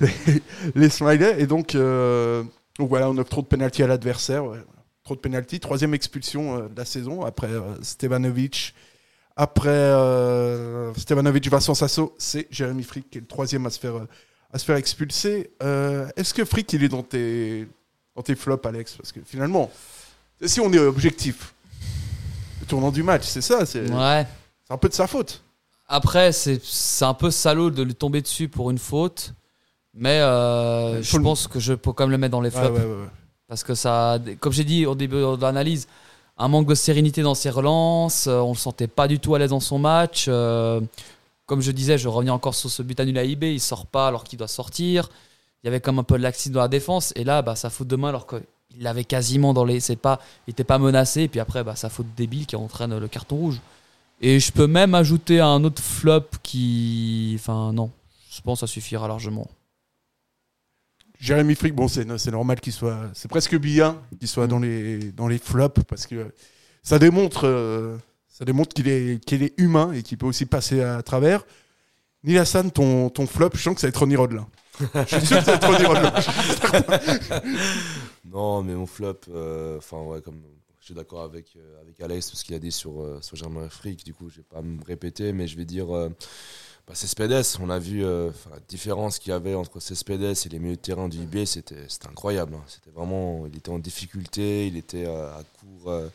les, smileys. Et donc, euh, voilà, on offre trop de pénalty à l'adversaire. Trop de pénalty. Troisième expulsion euh, de la saison après euh, Stevanovic, Après euh, Stevanovic, Vincent Sasso, c'est Jérémy Frick qui est le troisième à se faire, à se faire expulser. Euh, Est-ce que Frick, il est dans tes, dans tes flops, Alex? Parce que finalement, si on est objectif, le tournant du match, c'est ça, c'est Ouais. un peu de sa faute. Après, c'est un peu salaud de lui tomber dessus pour une faute. Mais euh, je pense que je peux quand même le mettre dans les flops. ouais, ouais, ouais. Parce que ça, comme j'ai dit au début de l'analyse, un manque de sérénité dans ses relances. euh, on le sentait pas du tout à l'aise dans son match. euh, comme je disais, je reviens encore sur ce but annulé à IB. Il sort pas alors qu'il doit sortir. Il y avait comme un peu de laxisme dans la défense. Et là, bah, ça faute de main alors qu'il l'avait quasiment dans les. Pas, il était pas menacé. Et puis après, bah, ça faute débile qui entraîne le carton rouge. Et je peux même ajouter un autre flop qui. Enfin, non. Je pense que ça suffira largement. Jérémy Frick, bon, c'est normal qu'il soit. C'est presque bien qu'il soit dans les, dans les flops parce que ça démontre, euh, ça démontre qu'il est, qu'il est humain et qu'il peut aussi passer à travers. Neil Hassan, ton, ton flop, je sens que ça va être Ronnie Rodelin. je suis sûr que ça va être Ronnie Rodelin. (laughs) (laughs) Non, mais mon flop, euh, enfin ouais, comme je suis d'accord avec euh, avec Alex tout ce qu'il a dit sur sur Germain Frick, du coup je vais pas me répéter, mais je vais dire bah, Cespedes. On a vu euh, la différence qu'il y avait entre Cespedes et les milieux de terrain du IB, c'était incroyable. hein. Il était en difficulté, il était euh, euh,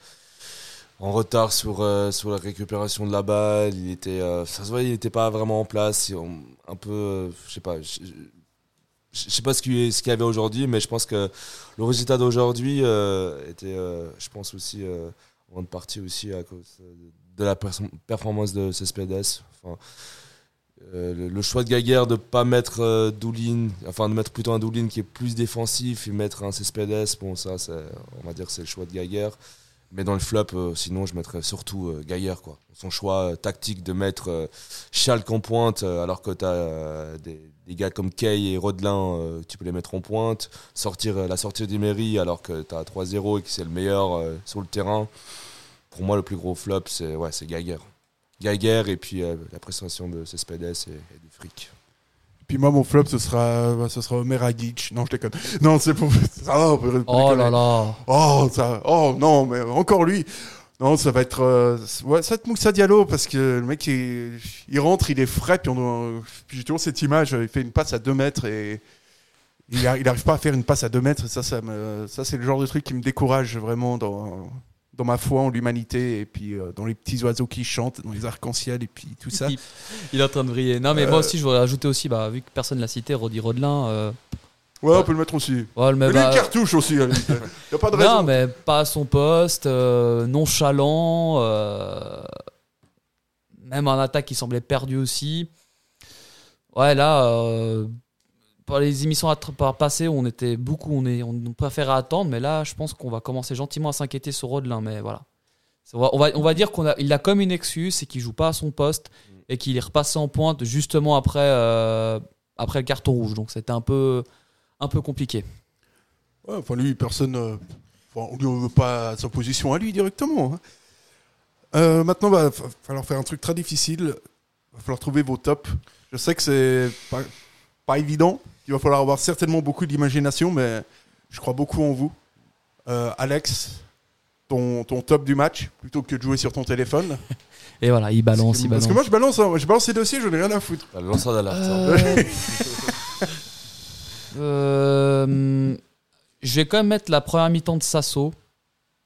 en retard sur, la récupération de la balle, il n'était pas vraiment en place, je sais sais pas ce qu'il y avait aujourd'hui, mais je pense que le résultat d'aujourd'hui était, je pense aussi, en grande partie aussi à cause de la performance de Cespedes. Euh, le, choix de Gaguerre de pas mettre euh, Doulin, enfin de mettre plutôt un Doulin qui est plus défensif et mettre un Cespedes, bon ça, on va dire c'est le choix de Gaguerre. Mais dans le flop, euh, sinon, je mettrais surtout euh, Gaillard. Quoi. Son choix tactique de mettre Schalke en pointe, alors que tu des, des gars comme Kay et Rodelin, tu peux les mettre en pointe. Sortir, la sortie d'Emery, alors que tu as 3-0 et que c'est le meilleur sur le terrain. Pour moi, le plus gros flop, c'est ouais, Gaillard. Gaillard et puis euh, la prestation de Cespedes et, et du fric. Puis moi, mon flop, ce sera, bah, ce sera Omer Agic. Non, je déconne. (laughs) Non, c'est pour. Ça va, on peut- on peut Oh déconner. là là. Oh, ça, oh non, mais encore lui. Non, ça va être, euh, ouais, ça va être Moussa Diallo parce que le mec, il, il rentre, il est frais, puis, on, puis j'ai toujours cette image, il fait une passe à 2 mètres et il, a- il arrive pas à faire une passe à 2 mètres. Ça, ça, me, ça c'est le genre de truc qui me décourage vraiment dans, dans ma foi en l'humanité et puis euh, dans les petits oiseaux qui chantent, dans les arcs-en-ciel et puis tout ça. Il, (laughs) il est en train de briller. Non, mais Euh, moi aussi, je voudrais ajouter aussi, bah, vu que personne l'a cité, Roddy Rodelin. euh, Ouais, on peut le mettre aussi. ouais, le met- lui, bah, une cartouche aussi. Il n'y a pas de (laughs) raison. non, mais pas à son poste, euh, nonchalant, euh, même en attaque qui semblait perdu aussi. Ouais, là, pour les émissions par passées, on était beaucoup, on, est, on préférait attendre, mais là, je pense qu'on va commencer gentiment à s'inquiéter sur Rodelin, mais voilà. On va, on va, on va dire qu'il a, il a comme une excuse, c'est qu'il joue pas à son poste et qu'il est repassé en pointe justement après, euh, après le carton rouge. Donc c'était un peu, un peu compliqué. Ouais, enfin, lui, personne. euh, on ne veut pas sa position à lui directement. hein. Euh, maintenant, va fa- falloir faire un truc très difficile. va falloir trouver vos tops. Je sais que c'est pas, pas évident. Il va falloir avoir certainement beaucoup d'imagination, mais je crois beaucoup en vous. Euh, Alex, ton, ton top du match, plutôt que de jouer sur ton téléphone. (laughs) Et voilà, il balance, il Parce balance. que moi, je balance, hein, je balance ces dossiers, je n'ai rien à foutre. Le lanceur d'alerte. Euh, (laughs) Euh, je vais quand même mettre la première mi-temps de Sasso,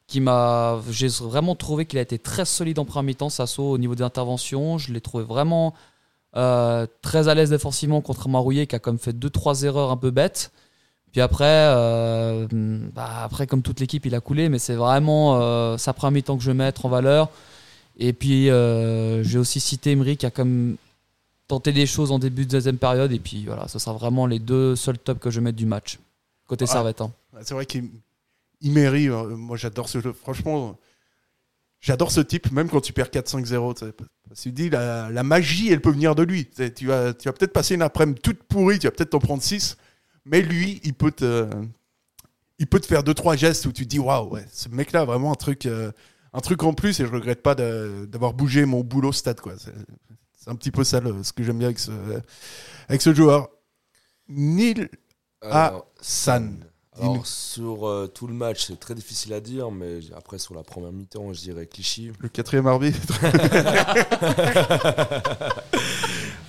qui m'a. J'ai vraiment trouvé qu'il a été très solide en première mi-temps, Sasso, au niveau des interventions. Je l'ai trouvé vraiment euh, très à l'aise défensivement contre Marouillet, qui a comme fait 2-3 erreurs un peu bêtes. Puis après, euh, bah, après comme toute l'équipe, il a coulé, mais c'est vraiment euh, sa première mi-temps que je vais mettre en valeur. Et puis, euh, j'ai aussi cité Emery qui a comme tenter des choses en début de deuxième période. Et puis voilà, ce sera vraiment les deux seuls tops que je vais mettre du match. Côté. Servette. hein. C'est vrai qu'il il mérite. euh, Moi, j'adore ce jeu. Franchement, j'adore ce type, même quand tu perds 4-5-0. tu dis, la, la magie, elle peut venir de lui. Tu vas, tu vas peut-être passer une après-midi toute pourrie, tu vas peut-être t'en prendre 6, mais lui, il peut te, il peut te faire 2-3 gestes où tu te dis, waouh, ouais, ce mec-là a vraiment un truc, euh, un truc en plus, et je regrette pas d'avoir bougé mon boulot stade. quoi. C'est c'est un petit peu ça le- ce que j'aime bien avec ce, avec ce joueur. Neil Alors, Hassan. Alors, sur euh, tout le match, c'est très difficile à dire, mais après, sur la première mi-temps, je dirais Clichy. Le quatrième arbitre. (laughs)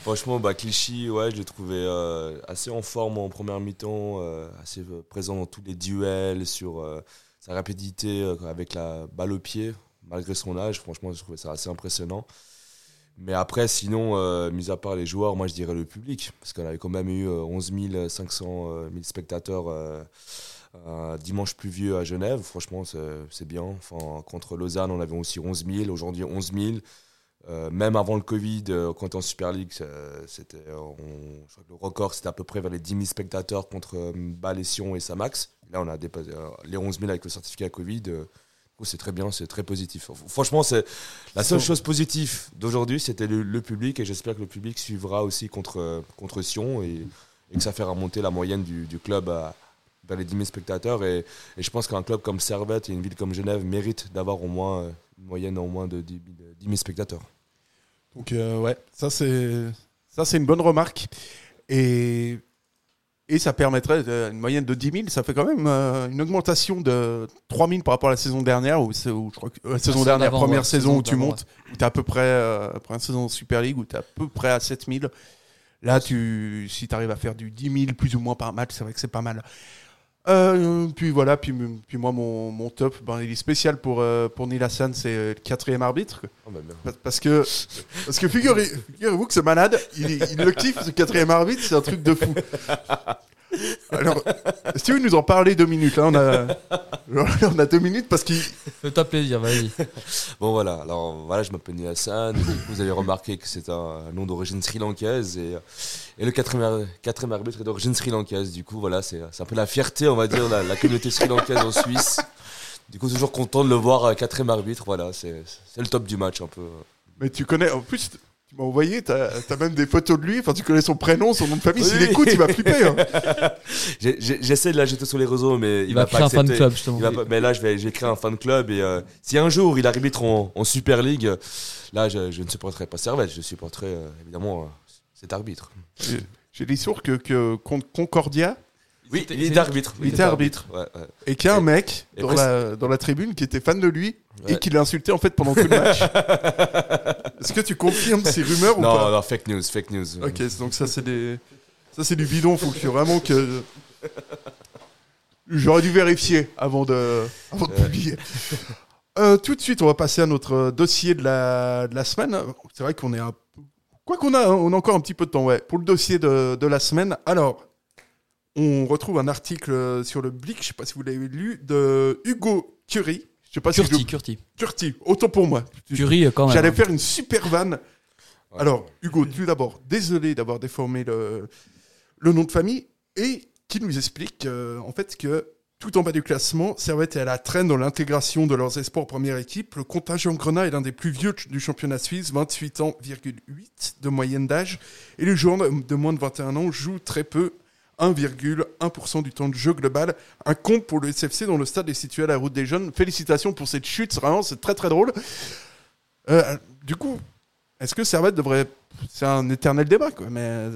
Franchement, bah, Clichy, ouais, je l'ai trouvé euh, assez en forme en première mi-temps, euh, assez présent dans tous les duels, sur sa rapidité avec la balle au pied, malgré son âge. Franchement, je trouvais ça assez impressionnant. Mais après, sinon, mis à part les joueurs, moi je dirais le public, parce qu'on avait quand même eu 11 500 000 spectateurs un dimanche pluvieux à Genève. Franchement, c'est bien. Enfin, contre Lausanne, on avait aussi 11 000. Aujourd'hui, 11 000. Euh, même avant le Covid, euh, quand en Super League, c'était, le record c'était à peu près vers les 10 000 spectateurs contre euh, Bâle et Sion et Samax. Là, on a dépassé les 11 000 avec le certificat Covid. C'est très bien, c'est très positif. Franchement, c'est la seule chose positive d'aujourd'hui, c'était le, public et j'espère que le public suivra aussi contre, contre Sion et, que ça fera monter la moyenne du, du club à, les 10 000 spectateurs. Et, je pense qu'un club comme Servette et une ville comme Genève mérite d'avoir au moins euh, une moyenne au moins de 10 000, spectateurs. Donc, euh, ouais, ça c'est, ça c'est une bonne remarque. Et, et ça permettrait une moyenne de 10 000. Ça fait quand même euh, une augmentation de 3 000 par rapport à la saison dernière. Où, je crois que, la saison dernière, première saison, où tu montes, où tu es à peu près, une saison Super League, où tu es à peu près à 7 000. Là, tu, si tu arrives à faire du 10 000 plus ou moins par match, c'est vrai que c'est pas mal. Euh, puis voilà, puis, puis moi, mon, mon top, ben, il est spécial pour, euh, pour Neil Hassan, c'est le quatrième arbitre. Oh, bah, parce que, parce que figurez-vous que ce malade, il, il le kiffe, ce quatrième arbitre, c'est un truc de fou. (laughs) (laughs) Alors, si tu veux nous en parler deux minutes, là, on a, (laughs) on a deux minutes parce qu'il. Fais-toi plaisir, vas-y. (laughs) Bon, voilà, alors voilà, je m'appelle Hassan. Vous avez remarqué que c'est un nom d'origine sri-lankaise et, et le quatrième, quatrième arbitre est d'origine sri-lankaise. Du coup, voilà, c'est un peu la fierté, on va dire, de la, la communauté sri-lankaise en Suisse. Du coup, toujours content de le voir euh, quatrième arbitre. Voilà, c'est le top du match un peu. Mais tu connais, en plus, tu m'as envoyé, t'as as même des photos de lui. Enfin, tu connais son prénom, son nom de famille. S'il écoute, il va flipper. Hein. (laughs) J'essaie de l'ajouter sur les réseaux, mais il, va, créer un fan club justement. mais là, je vais, créer un fan club et euh, si un jour il arbitre en, en Super League, là, je, je, ne supporterai pas Servette, je supporterai euh, évidemment euh, cet arbitre. J'ai des sources que, que Concordia oui, il était arbitre. Il était arbitre. Et qu'il y a un mec dans, la, dans la tribune qui était fan de lui et qui l'a insulté en fait pendant tout le match. (laughs) Est-ce que tu confirmes ces rumeurs ou pas Non, non, fake news, fake news. Ok, donc ça c'est des, ça c'est du bidon. Faut que vraiment que j'aurais dû vérifier avant de, avant de publier. Euh, tout de suite, on va passer à notre dossier de la, de la semaine. C'est vrai qu'on est un Quoi qu'on a, on a encore un petit peu de temps, ouais. Pour le dossier de, de la semaine. Alors, on retrouve un article sur le Blick, je ne sais pas si vous l'avez lu, de Hugo Curie. Je sais pas Curti, si Curti. Curti, autant pour moi. Curie quand même. J'allais faire une super vanne. Alors, Hugo, tout d'abord, désolé d'avoir déformé le, le nom de famille et qui nous explique euh, en fait que tout en bas du classement, Servette est à la traîne dans l'intégration de leurs espoirs en première équipe. Le contingent Grenat est l'un des plus vieux du championnat suisse, 28 ans, 8 de moyenne d'âge. Et les joueurs de moins de 21 ans jouent très peu 1,1% du temps de jeu global. Un compte pour le SFC dont le stade est situé à la route des jeunes. Félicitations pour cette chute, vraiment, c'est très très drôle. Euh, du coup, est-ce que Servette devrait. C'est un éternel débat, quoi, mais.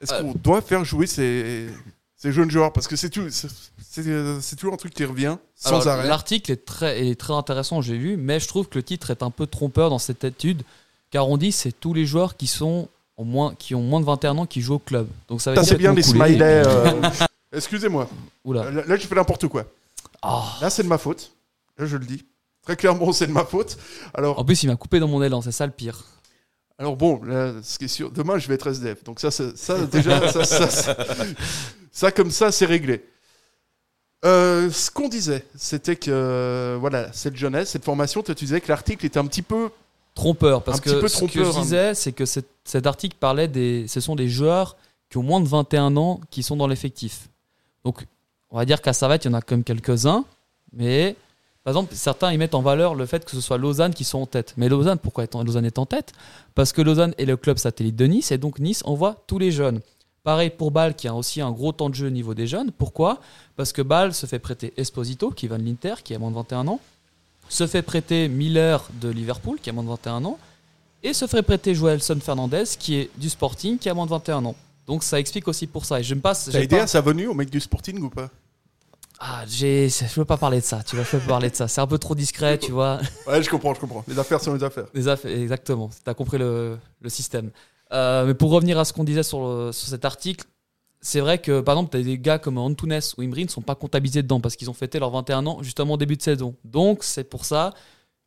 Est-ce qu'on doit faire jouer ces, ces jeunes joueurs? Parce que c'est tout, c'est toujours un truc qui revient sans arrêt. L'article est très, est très intéressant, j'ai vu, mais je trouve que le titre est un peu trompeur dans cette étude, car on dit c'est tous les joueurs qui sont moins, qui ont moins de 21 ans qui jouent au club. Donc ça c'est bien les smileys. Euh, (laughs) excusez-moi. Là, là, je fais n'importe quoi. Ah. Là, c'est de ma faute. Là, je le dis. Très clairement, c'est de ma faute. Alors... En plus, il m'a coupé dans mon élan, c'est ça le pire. Alors bon, là, ce qui est sûr, demain, je vais être SDF. Donc ça, ça, déjà, ça, ça, comme ça, c'est réglé. Euh, ce qu'on disait, c'était que voilà, cette jeunesse, cette formation, tu disais que l'article était un petit peu trompeur. Parce que ce que je hein. disais c'est que cet, article parlait des ce sont des joueurs qui ont moins de 21 ans qui sont dans l'effectif. Donc on va dire qu'à Servette il y en a même quelques-uns mais par exemple certains ils mettent en valeur le fait que ce soit Lausanne qui sont en tête. Mais Lausanne pourquoi Lausanne est en tête? Parce que Lausanne est le club satellite de Nice et donc Nice envoie tous les jeunes. Pareil pour Bâle qui a aussi un gros temps de jeu au niveau des jeunes. Pourquoi? Parce que Bâle se fait prêter Esposito qui va de l'Inter qui a moins de 21 ans se fait prêter Miller de Liverpool, qui a moins de 21 ans, et se fait prêter Joelson Fernandez, qui est du Sporting, qui a moins de 21 ans. Donc ça explique aussi pour ça. Et je me passe. T'as aidé à sa venue au mec du Sporting ou pas? Ah, j'ai, je veux pas parler de ça. Tu vois, je peux pas parler de ça. C'est un peu trop discret, tu vois. (laughs) Ouais, je comprends, je comprends. Les affaires sont les affaires. Les affaires, exactement. T'as compris le, le système. Euh, mais pour revenir à ce qu'on disait sur, le- sur cet article, c'est vrai que par exemple, tu as des gars comme Antunes ou Imri ne sont pas comptabilisés dedans parce qu'ils ont fêté leurs 21 ans justement au début de saison. Donc c'est pour ça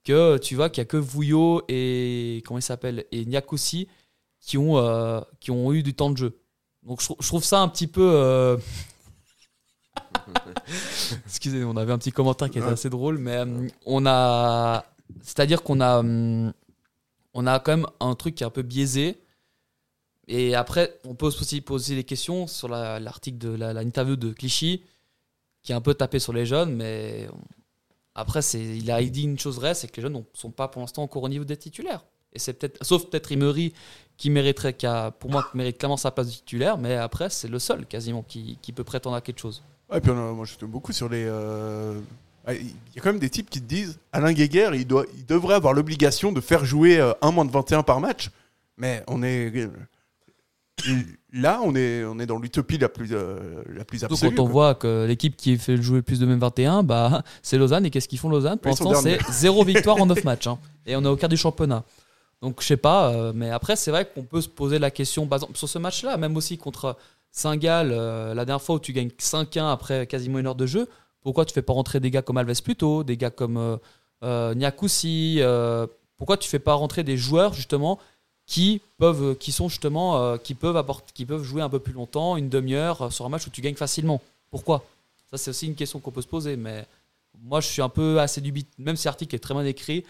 que tu vois qu'il n'y a que Vouillot et comment il s'appelle et Niakoussi qui ont euh, qui ont eu du temps de jeu. Donc je, trou- je trouve ça un petit peu. euh, (laughs) Excusez, on avait un petit commentaire qui était assez drôle, mais euh, on a, c'est-à-dire qu'on a, hum, on a quand même un truc qui est un peu biaisé. Et après, on peut aussi poser des questions sur la- l'article de la, la interview de Clichy, qui est un peu tapé sur les jeunes, mais après, il a dit une chose vraie, c'est que les jeunes ne sont pas pour l'instant encore au niveau des titulaires. Et c'est peut-être, sauf peut-être Imery, qui mériterait, qui a, pour moi, qui mérite clairement sa place de titulaire, mais après, c'est le seul quasiment qui, qui peut prétendre à quelque chose. Ouais, puis on a- moi je te beaucoup sur les. euh, Il y a quand même des types qui te disent Alain Guéguer, il, doit, il devrait avoir l'obligation de faire jouer euh, un moins de 21 par match. Mais on est. Là, on est, on est dans l'utopie la plus, euh, la plus absolue. quand on voit que l'équipe qui fait jouer le plus de même 21, bah, c'est Lausanne. Et qu'est-ce qu'ils font Lausanne? Pour l'instant, c'est zéro (laughs) victoire en 9 matchs. hein. Et on est au quart du championnat. Donc je sais pas, euh, mais après c'est vrai qu'on peut se poser la question, sur ce match-là, même aussi contre Saint-Gall, euh, la dernière fois où tu gagnes 5-1 après quasiment une heure de jeu, pourquoi tu fais pas rentrer des gars comme Alves plus tôt, des gars comme euh, euh, Niakoussi, euh, pourquoi tu fais pas rentrer des joueurs justement qui peuvent, qui sont justement, euh, qui peuvent apporter, qui peuvent jouer un peu plus longtemps, une demi-heure euh, sur un match où tu gagnes facilement. Pourquoi? Ça c'est aussi une question qu'on peut se poser, mais moi je suis un peu assez dubitatif, même si l'article est très bien écrit,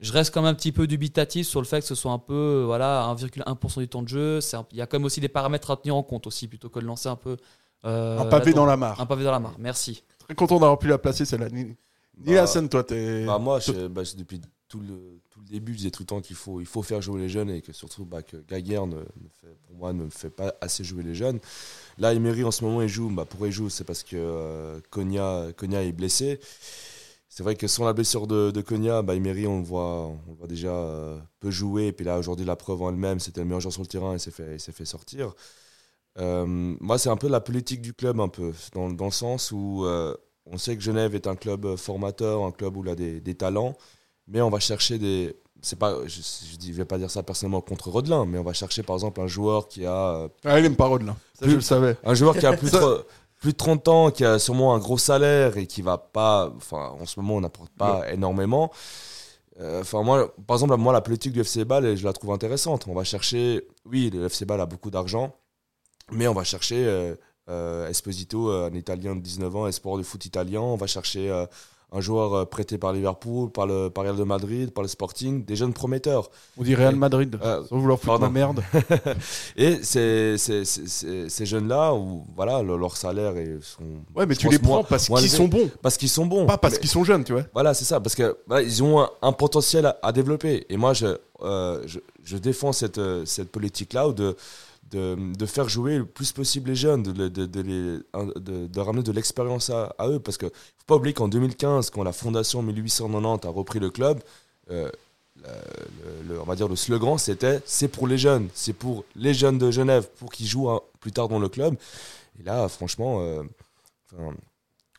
je reste quand même un petit peu dubitatif sur le fait que ce soit un peu euh, voilà 1,1% du temps de jeu. Un- Il y a quand même aussi des paramètres à tenir en compte aussi, plutôt que de lancer un peu. euh, Un pavé dans la mare. Un pavé dans la mare, merci. Très content d'avoir pu la placer celle-là. Ni, ni Bah, Hassan, toi, t'es. Bah, moi, je- bah, depuis tout le, le début, je disais tout le temps qu'il faut, il faut faire jouer les jeunes et que surtout bah, que Gaguerre, ne, ne fait, pour moi, ne fait pas assez jouer les jeunes. Là, Emery, en ce moment, il joue. Bah, pourquoi il joue? C'est parce que euh, Konya, est blessé. C'est vrai que sans la blessure de, de Konya, bah, Emery, on le voit, on le voit déjà euh, peu jouer. Et puis là, aujourd'hui, la preuve en elle-même, c'était le meilleur joueur sur le terrain et s'est fait, fait sortir. Euh, moi, c'est un peu la politique du club, un peu, dans, le sens où euh, on sait que Genève est un club formateur, un club où il a des talents, mais on va chercher des. C'est pas, je ne vais pas dire ça personnellement contre Rodelin, mais on va chercher par exemple un joueur qui a. euh, Ah, il aime pas Rodelin. Ça, je le savais. Un joueur qui a plus, de, plus de 30 ans, qui a sûrement un gros salaire et qui va pas. Enfin, en ce moment, on n'apporte pas énormément. Euh, Enfin, moi, par exemple, moi, la politique du FC Bâle, je la trouve intéressante. On va chercher. Oui, le FC Bâle a beaucoup d'argent, mais on va chercher euh, euh, Esposito, un Italien de 19 ans, espoir du foot italien. On va chercher un joueur euh, prêté par Liverpool, par le par Real de Madrid, par le Sporting, des jeunes prometteurs. On dit Real Madrid, Euh, sans vouloir foutre ma merde. (laughs) Et ces, ces, ces- jeunes-là, voilà, le- leur salaire est, sont. Ouais, mais tu les prends moins- parce qu'ils sont bons. Parce qu'ils sont bons. Pas parce qu'ils sont jeunes, tu vois. Voilà, c'est ça, parce que voilà, ils ont un, un potentiel à, à développer. Et moi, je, euh, je, je défends cette, euh, cette politique-là de, de, faire jouer le plus possible les jeunes, de, de, de, ramener de l'expérience à, eux. Parce qu'il ne faut pas oublier qu'en 2015, quand la fondation 1890 a repris le club, euh, le- on va dire le slogan, c'était c'est pour les jeunes, c'est pour les jeunes de Genève, pour qu'ils jouent hein, plus tard dans le club. Et là, franchement, euh,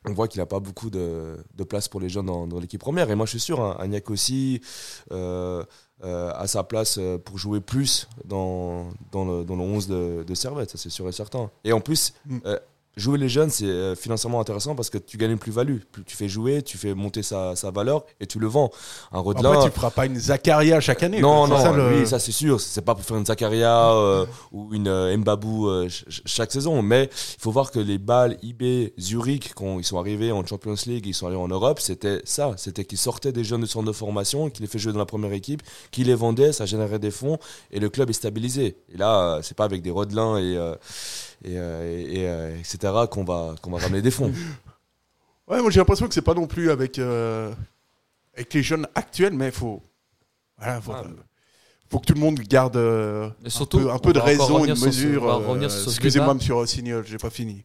on voit qu'il n'a pas beaucoup de, de place pour les jeunes dans, dans l'équipe première. Et moi, je suis sûr, hein, Agnac aussi euh, euh, a sa place euh, pour jouer plus dans, dans, le, dans le 11 de, de Servette, ça c'est sûr et certain. Et en plus, Mm. euh, jouer les jeunes, c'est euh, financièrement intéressant parce que tu gagnes une plus-value. Plus tu fais jouer, tu fais monter sa, sa valeur et tu le vends. Un Rodelin, Après, tu feras pas une Zakaria chaque année. non, non, C'est ça, le- oui, ça c'est sûr. C'est pas pour faire une Zakaria euh, ou une euh, Mbabou euh, ch- ch- chaque saison. Mais il faut voir que les balles IB, Zurich, quand ils sont arrivés en Champions League, ils sont arrivés en Europe, c'était ça. C'était qu'ils sortaient des jeunes de centre de formation, qu'ils les fait jouer dans la première équipe, qu'ils les vendaient, ça générait des fonds et le club est stabilisé. Et là, euh, c'est pas avec des Rodelins et, euh, et, euh, et, et, euh, etc. qu'on va, qu'on va ramener des fonds. (laughs) Ouais, moi j'ai l'impression que c'est pas non plus avec, euh, avec les jeunes actuels, mais il faut, voilà, faut, Ah, euh, faut que tout le monde garde euh, Et surtout, un peu, un peu on de raison, sur ce- mesure. euh, Excusez-moi, monsieur Rossignol, j'ai pas fini.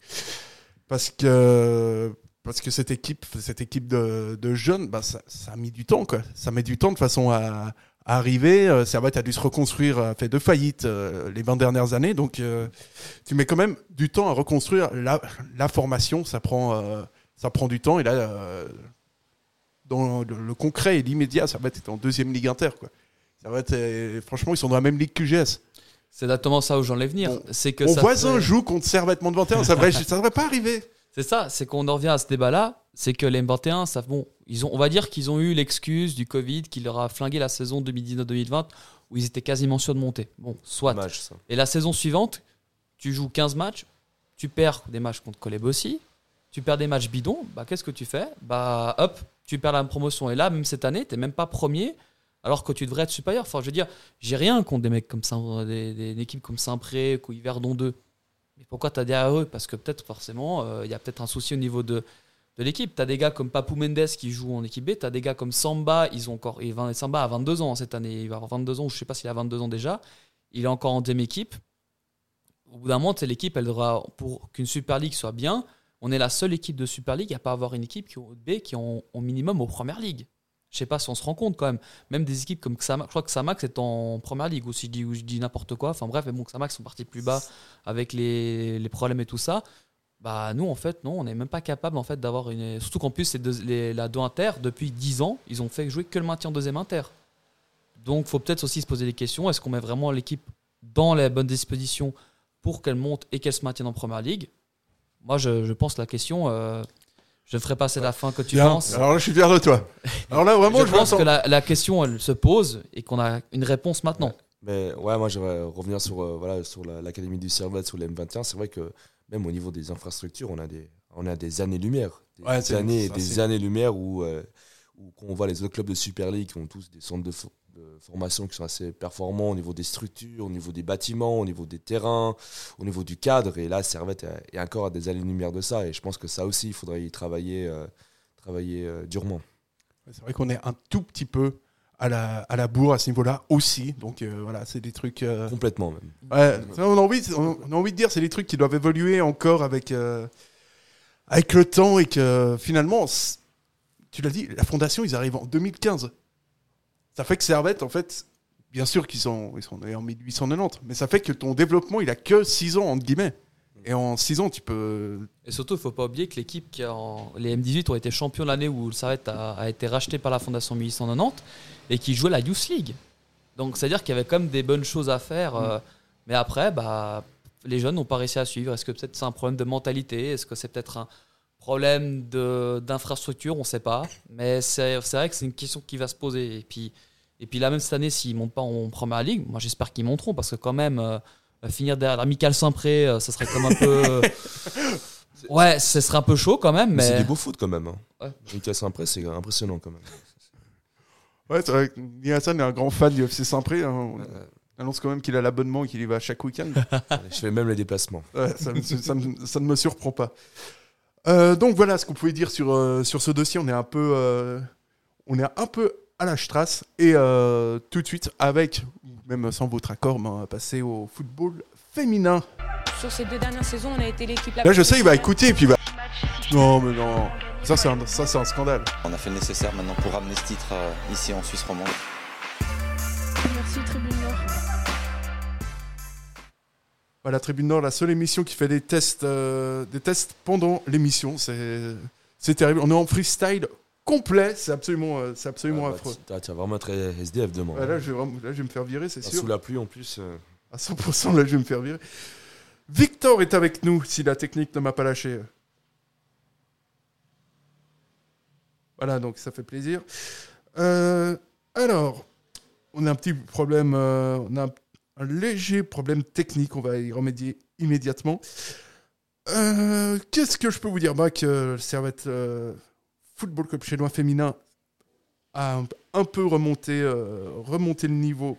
Parce que, parce que cette équipe, cette équipe de, de jeunes, bah, ça, ça a mis du temps. Quoi. Ça met du temps de façon à, à arriver. Euh, Servette a dû se reconstruire, a fait deux faillites euh, les 20 dernières années. Donc, euh, tu mets quand même du temps à reconstruire. La, la formation, ça prend, ça prend du temps. Et là, dans le, le concret et l'immédiat, Servette est en deuxième ligue inter. Quoi. Servette, est- franchement, ils sont dans la même ligue que GS. C'est exactement ça où j'en venir. C'est que Mon ça voisin fait- joue contre Servette Monde 21, ça devrait, ça devrait pas arriver. C'est ça, c'est qu'on en revient à ce débat-là, c'est que les M21, ça, bon, ils ont, on va dire qu'ils ont eu l'excuse du Covid qui leur a flingué la saison 2019-2020 où ils étaient quasiment sûrs de monter. Bon, soit. Dommage, ça. Et la saison suivante, tu joues 15 matchs, tu perds des matchs contre Colebossi, tu perds des matchs bidons, bah qu'est-ce que tu fais? Bah hop, tu perds la promotion. Et là, même cette année, tu même pas premier alors que tu devrais être supérieur. Enfin, je veux dire, j'ai rien contre des mecs comme ça, des, des- des équipes comme Saint-Pré ou Yverdon 2. Pourquoi tu as derrière eux Parce que peut-être, forcément, euh, il y a peut-être un souci au niveau de, l'équipe. Tu des gars comme Papou Mendes qui jouent en équipe B, tu des gars comme Samba, ils ont encore, et Vin- Samba a 22 ans cette année, il va avoir 22 ans, je sais pas s'il a 22 ans déjà. Il est encore en deuxième équipe. Au bout d'un moment, l'équipe, elle devra, pour qu'une Super League soit bien, on est la seule équipe de Super League à pas avoir une équipe qui au B qui est en minimum aux Première Ligue. Je sais pas si on se rend compte quand même. Même des équipes comme Xamax, je crois que Xamax est en Première Ligue, ou si je dis, dis n'importe quoi. Enfin bref, mais bon, Xamax sont partis plus bas avec les, problèmes et tout ça. Bah nous, en fait, non, on n'est même pas capable en fait d'avoir une. Surtout qu'en plus, les- la 2 Inter, depuis 10 ans, ils ont fait jouer que le maintien en deuxième Inter. Donc, faut peut-être aussi se poser des questions. Est-ce qu'on met vraiment l'équipe dans les bonnes dispositions pour qu'elle monte et qu'elle se maintienne en première ligue? Moi, je, je pense que la question, euh, je ne ferai pas c'est la fin que tu Bien. penses. Alors là, je suis fier de toi. Alors là, vraiment, je, je pense que la, la question, elle se pose et qu'on a une réponse maintenant. Mais ouais, moi j'aimerais revenir sur, euh, voilà, sur la- l'académie du Servette, sur les M21. C'est vrai que même au niveau des infrastructures, on a des, on a des années-lumière. Des Ouais, c'est- années ça, des c'est- années-lumière où, euh, où quand on voit les autres clubs de Super League qui ont tous des centres de, de formation qui sont assez performants au niveau des structures, au niveau des bâtiments, au niveau des terrains, au niveau du cadre. Et là, Servette est, encore à des années-lumière de ça. Et je pense que ça aussi, il faudrait y travailler, euh, travailler euh, durement. C'est vrai qu'on est un tout petit peu à la, à la bourre à ce niveau-là aussi. Donc euh, voilà, c'est des trucs. euh, Complètement même. Ouais, on, a envie, on on a envie de dire c'est des trucs qui doivent évoluer encore avec, euh, avec le temps et que finalement, tu l'as dit, la fondation, ils arrivent en 2015. Ça fait que Servette, en fait, bien sûr qu'ils sont, ils sont nés en 1890, mais ça fait que ton développement, il a que 6 ans, entre guillemets. Et en 6 ans, tu peux. Et surtout, il ne faut pas oublier que l'équipe qui a en- les M18 ont été champions l'année où le Servette a, a été racheté par la Fondation 1890 et qui jouait la Youth League. Donc, c'est-à-dire qu'il y avait quand même des bonnes choses à faire. euh, mais après, bah, les jeunes n'ont pas réussi à suivre. Est-ce que peut-être c'est un problème de mentalité? Est-ce que c'est peut-être un problème de- d'infrastructure On ne sait pas. Mais c'est c'est vrai que c'est une question qui va se poser. Et puis, et puis là, même cette année, s'ils ne montent pas en première ligue, moi j'espère qu'ils monteront parce que quand même, euh, finir derrière l'Amical Saint-Pré, euh, ça serait comme un peu. (laughs) Ouais, ce serait un peu chaud quand même, mais. C'est du beau foot quand même. Hein. Ouais. Michael Saint-Pré, c'est impressionnant quand même. Ouais, c'est vrai que Nia Hassan est un grand fan du FC Saint-Pré. hein. On annonce quand même qu'il a l'abonnement et qu'il y va chaque week-end. (laughs) Je fais même les déplacements. Ouais, ça, me- ça me- ça ne me surprend pas. Euh, donc voilà ce qu'on pouvait dire sur, euh, sur ce dossier. On est un peu, euh, on est un peu à la strasse. Et euh, tout de suite, avec, même sans votre accord, ben, on va passer au football féminin. Sur ces deux dernières saisons, on a été l'équipe la Là, je sais, il va écouter et puis il va. Non, mais non. Ça, c'est un, ça, c'est un scandale. On a fait le nécessaire maintenant pour ramener ce titre euh, ici en Suisse romande. Merci Tribune Voilà, Tribune Nord, la seule émission qui fait des tests, euh, des tests pendant l'émission. C'est, terrible. On est en freestyle complet. C'est absolument, euh, c'est absolument Ah, bah, affreux. tu- Tu vas vraiment être SDF demain. Ouais, là, je vais vraiment- là, je vais me faire virer, c'est Ah, sûr. Sous la pluie en plus. euh, À 100%, là, je vais me faire virer. Victor est avec nous, si la technique ne m'a pas lâché. Voilà, donc ça fait plaisir. Euh, alors, on a un petit problème, euh, on a un, un léger problème technique, on va y remédier immédiatement. Euh, Qu'est-ce que je peux vous dire bah, Que le Servette euh, Football Club chinois féminin a un, peu remonté, euh, remonté le niveau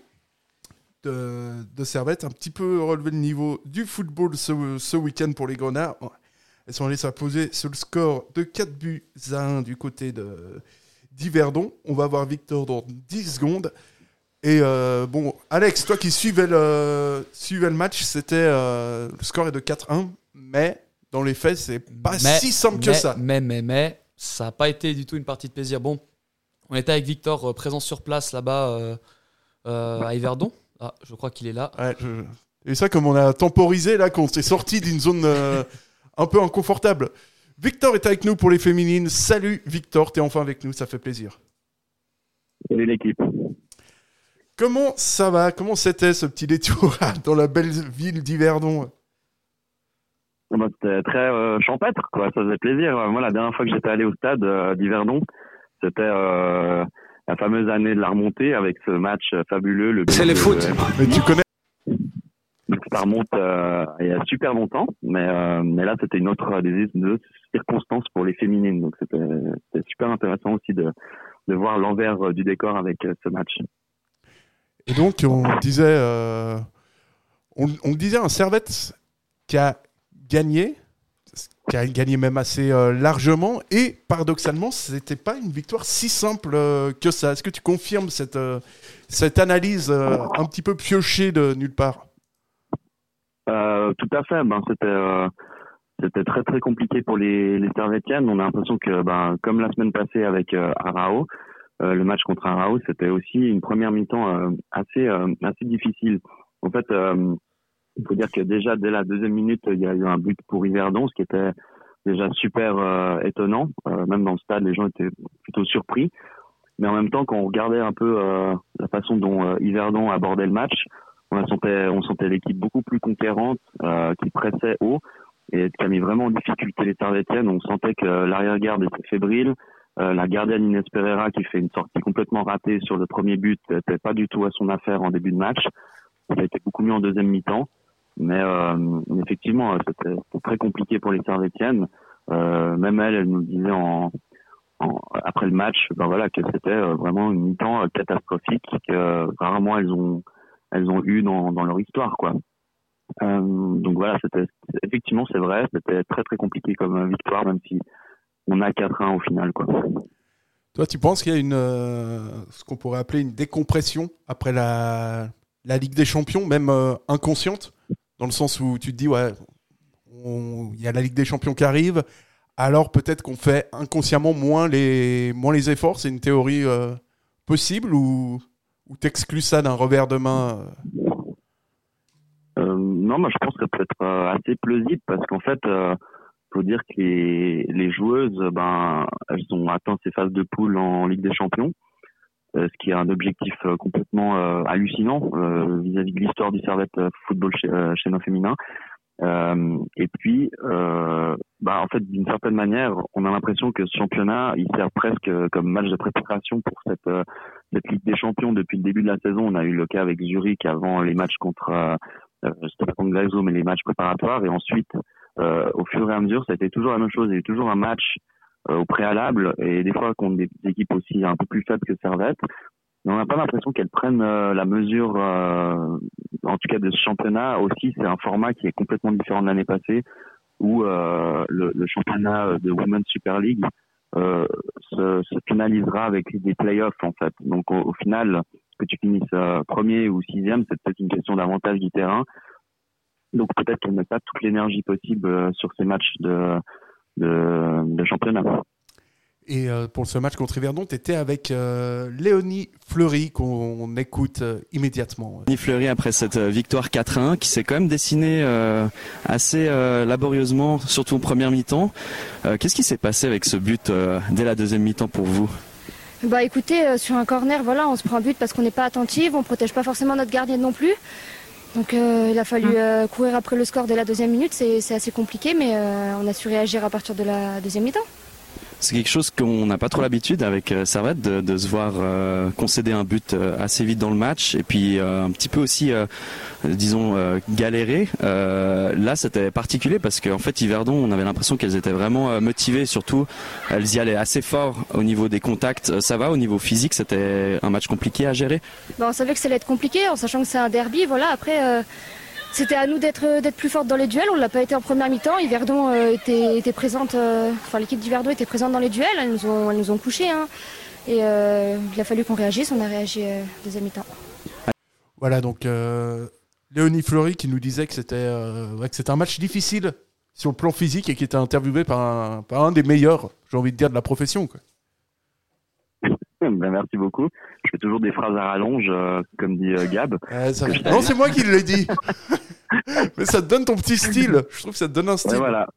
de, Servette, un petit peu relevé le niveau du football ce, week-end pour les Grenats. Elles sont allées s'imposer sur le score de 4 buts à 1 du côté d'Yverdon. On va voir Victor dans 10 secondes. Et euh, bon, Alex, toi qui suivais le, suivais le match, c'était euh, le score est de 4-1, mais dans les faits, c'est pas Mais- si simple que ça. Mais, mais, mais, ça n'a pas été du tout une partie de plaisir. Bon, on était avec Victor euh, présent sur place là-bas euh, euh, à Yverdon. Ah, je crois qu'il est là. Ouais, je- Et ça, comme on a temporisé là, qu'on s'est sorti d'une zone euh, un peu inconfortable. Victor est avec nous pour les féminines. Salut Victor, t'es enfin avec nous, ça fait plaisir. Salut l'équipe. Comment ça va? Comment c'était ce petit détour dans la belle ville d'Yverdon? Ah bah, C'était très euh, champêtre, quoi. Ça faisait plaisir. Moi, la dernière fois que j'étais allé au stade euh, d'Yverdon, c'était euh, la fameuse année de la remontée avec ce match fabuleux. Le C'est le foot. Mais tu connais donc ça remonte euh, il y a super longtemps, mais, euh, mais là c'était une autre des, des circonstances pour les féminines, donc c'était super intéressant aussi de, de voir l'envers du décor avec ce match. Et donc on disait, euh, on, disait un Servette qui a gagné, qui a gagné même assez euh, largement, et paradoxalement c'était pas une victoire si simple euh, que ça. Est-ce que tu confirmes cette cette analyse un petit peu piochée de nulle part? Tout à fait. Ben, c'était c'était très très compliqué pour les, les. On a l'impression que, ben, comme la semaine passée avec Arao, euh, le match contre Arao, c'était aussi une première mi-temps euh, assez euh, assez difficile. En fait, il faut dire que déjà dès la deuxième minute, il y a eu un but pour Yverdon, ce qui était déjà super étonnant. Même dans le stade, les gens étaient plutôt surpris. Mais en même temps, quand on regardait un peu la façon dont Yverdon abordait le match, on sentait, l'équipe beaucoup plus conquérante, qui pressait haut et qui a mis vraiment en difficulté les Servetiennes. On sentait que l'arrière-garde était fébrile. Euh, la gardienne Inès Pereira, qui fait une sortie complètement ratée sur le premier but, n'était pas du tout à son affaire en début de match. Ça a été beaucoup mieux en deuxième mi-temps. Mais euh, effectivement, c'était très compliqué pour les Servetiennes. Euh, même elle, elle nous disait en, en, après le match, ben voilà, que c'était euh, vraiment une mi-temps euh, catastrophique que euh, rarement elles ont elles ont eu dans, dans leur histoire, quoi. Euh, donc voilà, effectivement c'est vrai, c'était très très compliqué comme euh, victoire, même si on a 4-1 au final, quoi. Toi, tu penses qu'il y a une euh, ce qu'on pourrait appeler une décompression après la la Ligue des Champions, même euh, inconsciente, dans le sens où tu te dis ouais, il y a la Ligue des Champions qui arrive, alors peut-être qu'on fait inconsciemment moins les moins les efforts. C'est une théorie euh, possible ou ou t'exclus ça d'un revers de main non, moi je pense que ça peut être assez plausible parce qu'en fait, faut dire que les, les joueuses, ben, elles ont atteint ces phases de poule en Ligue des Champions, euh, ce qui est un objectif euh, complètement euh, hallucinant vis-à-vis de l'histoire du Servette football chez, nos féminins. Et puis, bah, en fait, d'une certaine manière, on a l'impression que ce championnat, il sert presque comme match de préparation pour cette, cette Ligue des Champions depuis le début de la saison. On a eu le cas avec Zurich avant les matchs contre, euh, c'était pas contre Glasgow, mais les matchs préparatoires. Et ensuite, au fur et à mesure, ça a été toujours la même chose. Il y a eu toujours un match euh, au préalable et des fois contre des équipes aussi un peu plus faibles que Servette. Mais on n'a pas l'impression qu'elles prennent euh, la mesure, euh, en tout cas de ce championnat. Aussi, c'est un format qui est complètement différent de l'année passée, où euh, le, le championnat de Women's Super League euh, se, se finalisera avec des playoffs en fait. Donc au, au final, que tu finisses euh, premier ou sixième, c'est peut-être une question d'avantage du terrain. Donc peut-être qu'elle met pas toute l'énergie possible euh, sur ces matchs de, de, de championnat. Et euh, pour ce match contre Yverdon, tu étais avec euh, Léonie Fleury qu'on écoute euh, immédiatement. Denis Fleury après cette victoire 4-1 qui s'est quand même dessinée euh, assez euh, laborieusement, surtout en première mi-temps. Euh, Qu'est-ce qui s'est passé avec ce but euh, dès la deuxième mi-temps pour vous? Bah écoutez, euh, sur un corner, voilà, on se prend un but parce qu'on n'est pas attentive, on protège pas forcément notre gardienne non plus. Donc euh, il a fallu euh, courir après le score dès la deuxième minute, c'est c'est assez compliqué, mais euh, on a su réagir à partir de la deuxième mi-temps. C'est quelque chose qu'on n'a pas trop l'habitude avec euh, Servette de, se voir euh, concéder un but euh, assez vite dans le match et puis un petit peu aussi, disons, galérer. Là, c'était particulier parce qu'en fait, Yverdon, on avait l'impression qu'elles étaient vraiment motivées. Surtout, elles y allaient assez fort au niveau des contacts. Ça va au niveau physique, c'était un match compliqué à gérer. On savait que ça allait être compliqué, en sachant que c'est un derby, voilà, après... euh, c'était à nous d'être d'être plus forte dans les duels. On l'a pas été en première mi-temps. Euh, euh, enfin l'équipe d'Yverdon était présente dans les duels. Elles nous ont, elles nous ont couchés. Hein. Et euh, il a fallu qu'on réagisse. On a réagi euh, deuxième mi-temps. Voilà, donc euh, Léonie Fleury qui nous disait que c'était euh, un match difficile sur le plan physique et qui était interviewé par un, par un des meilleurs, j'ai envie de dire, de la profession. Ben, merci beaucoup. Je fais toujours des phrases à rallonge, euh, comme dit euh, Gab. Ça- je Non, c'est moi qui l'ai dit. (laughs) Mais ça te donne ton petit style. Je trouve que ça te donne un style. Ouais, voilà.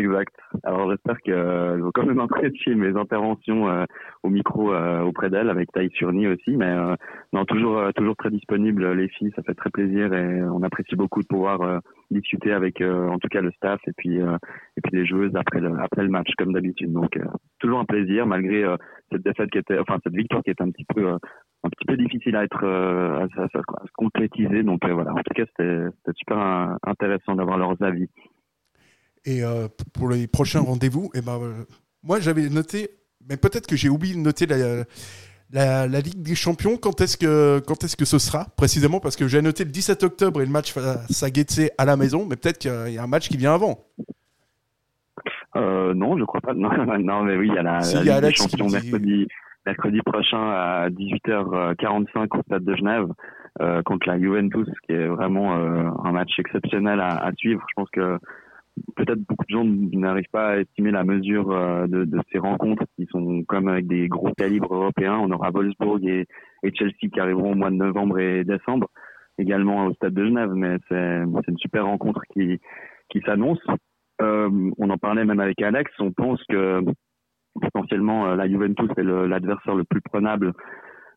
Exact. Alors j'espère que euh, vais quand même (laughs) apprécier mes interventions euh, au micro euh, auprès d'elle avec Taï Surni aussi, mais euh, non toujours toujours très disponible les filles, ça fait très plaisir et on apprécie beaucoup de pouvoir discuter avec en tout cas le staff et puis et puis les joueuses après le après le match comme d'habitude. Donc toujours un plaisir malgré cette défaite qui était enfin cette victoire qui était un petit peu un petit peu difficile à être à, à, se concrétiser. Donc voilà, en tout cas c'était super intéressant d'avoir leurs avis. Et euh, pour les prochains rendez-vous, eh ben, euh, moi j'avais noté, mais peut-être que j'ai oublié de noter la, la, la, Ligue des Champions. Quand est-ce que, quand est-ce que ce sera précisément? Parce que j'ai noté le 17 octobre et le match face à Getse à la maison, mais peut-être qu'il y a un match qui vient avant. Euh, non, je crois pas. (laughs) Non, non, mais oui, il y a la, si, la a Ligue des Champions dit- mercredi, mercredi prochain à 18h45 au stade de Genève euh, contre la Juventus, qui est vraiment euh, un match exceptionnel à, à suivre. Je pense que peut-être beaucoup de gens n'arrivent pas à estimer la mesure euh, de, ces rencontres qui sont comme avec des gros calibres européens. On aura Wolfsburg et, Chelsea qui arriveront au mois de novembre et décembre, également au stade de Genève. Mais c'est une super rencontre qui, qui s'annonce. Euh, on en parlait même avec Alex. On pense que potentiellement euh, la Juventus est l'adversaire le, plus prenable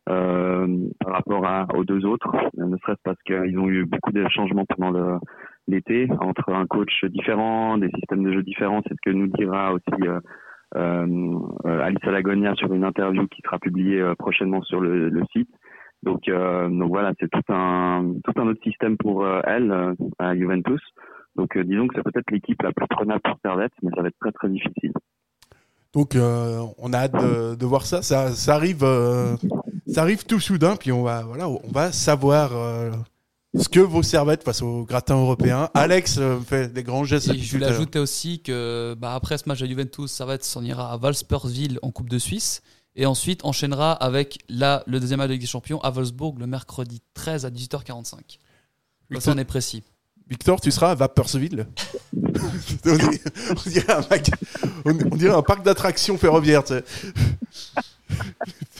par rapport aux deux autres, ne serait-ce parce qu'ils ont eu beaucoup de changements pendant le- l'été entre un coach différent, des systèmes de jeu différents. C'est ce que nous dira aussi euh, euh, euh, Alice Alagonia sur une interview qui sera publiée euh, prochainement sur le, site. Donc, euh, donc voilà, c'est tout un tout un autre système pour elle à Juventus. Donc disons que c'est peut-être l'équipe la plus prenable pour Servette, mais ça va être très très difficile. Donc on a hâte de, voir ça. Ça, arrive, ça arrive tout soudain, puis on va, voilà, on va savoir ce que vaut Servette face au gratin européen. Alex euh, fait des grands gestes. Et je voulais à ajouter aussi que bah, après ce match de Juventus, Servette s'en ira à Valspersville en Coupe de Suisse et ensuite enchaînera avec la, le deuxième match de Ligue des Champions à Wolfsburg le mercredi 13 à 18h45. Comme ça, on est précis. Victor, tu seras à Vapersville (laughs) on, dirait, on dirait un, on dirait un parc d'attractions ferroviaires.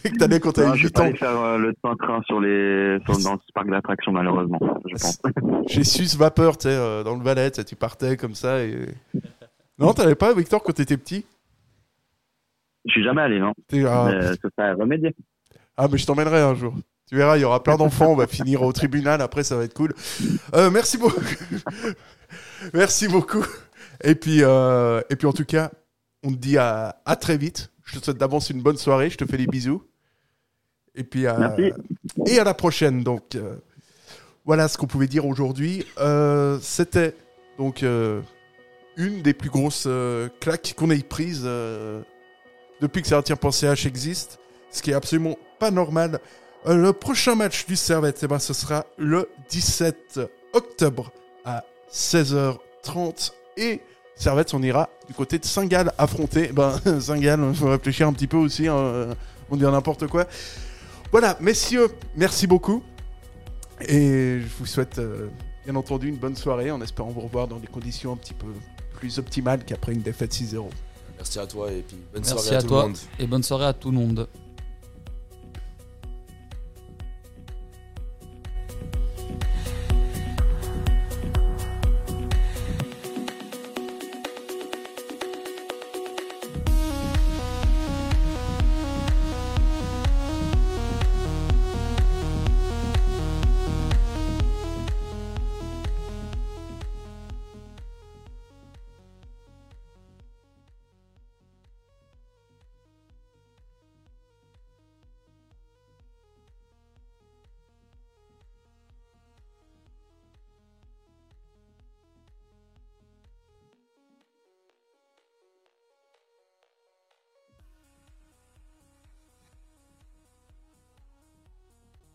(laughs) Que t'allais quand t'avais Non, je vais 8 pas ans. aller faire euh, le train sur les sur, dans ce parc d'attractions malheureusement, je pense. (laughs) Chez Sus Vapeur, tu sais, euh, dans le Valais, tu partais comme ça. Et... (laughs) Non, t'allais pas, Victor, quand t'étais petit? Je suis jamais allé, non. T'es- ah. Mais ça serait remédié. Ah, mais je t'emmènerai un jour. Tu verras, il y aura plein d'enfants, on va finir au tribunal, après ça va être cool. Euh, merci beaucoup. merci beaucoup. Et puis, euh, et puis en tout cas, on te dit à, à très vite. Je te souhaite d'avance une bonne soirée, je te fais des bisous. Et puis à, Merci. et à la prochaine. Donc euh, voilà ce qu'on pouvait dire aujourd'hui. Euh, C'était donc euh, une des plus grosses euh, claques qu'on ait prises euh, depuis que Servetien.ch existe, ce qui est absolument pas normal. Euh, le prochain match du Servette, eh ben, ce sera le 17 octobre à 16h30 et Servette, on ira du côté de Saint-Gall affronter. Ben, (laughs) Saint-Gall, il faut réfléchir un petit peu aussi, hein, euh, on dit n'importe quoi. Voilà, messieurs, merci beaucoup. Et je vous souhaite euh, bien entendu une bonne soirée en espérant vous revoir dans des conditions un petit peu plus optimales qu'après une défaite 6-0. Merci à toi et puis bonne Merci soirée à, à tout toi le monde. et bonne soirée à tout le monde.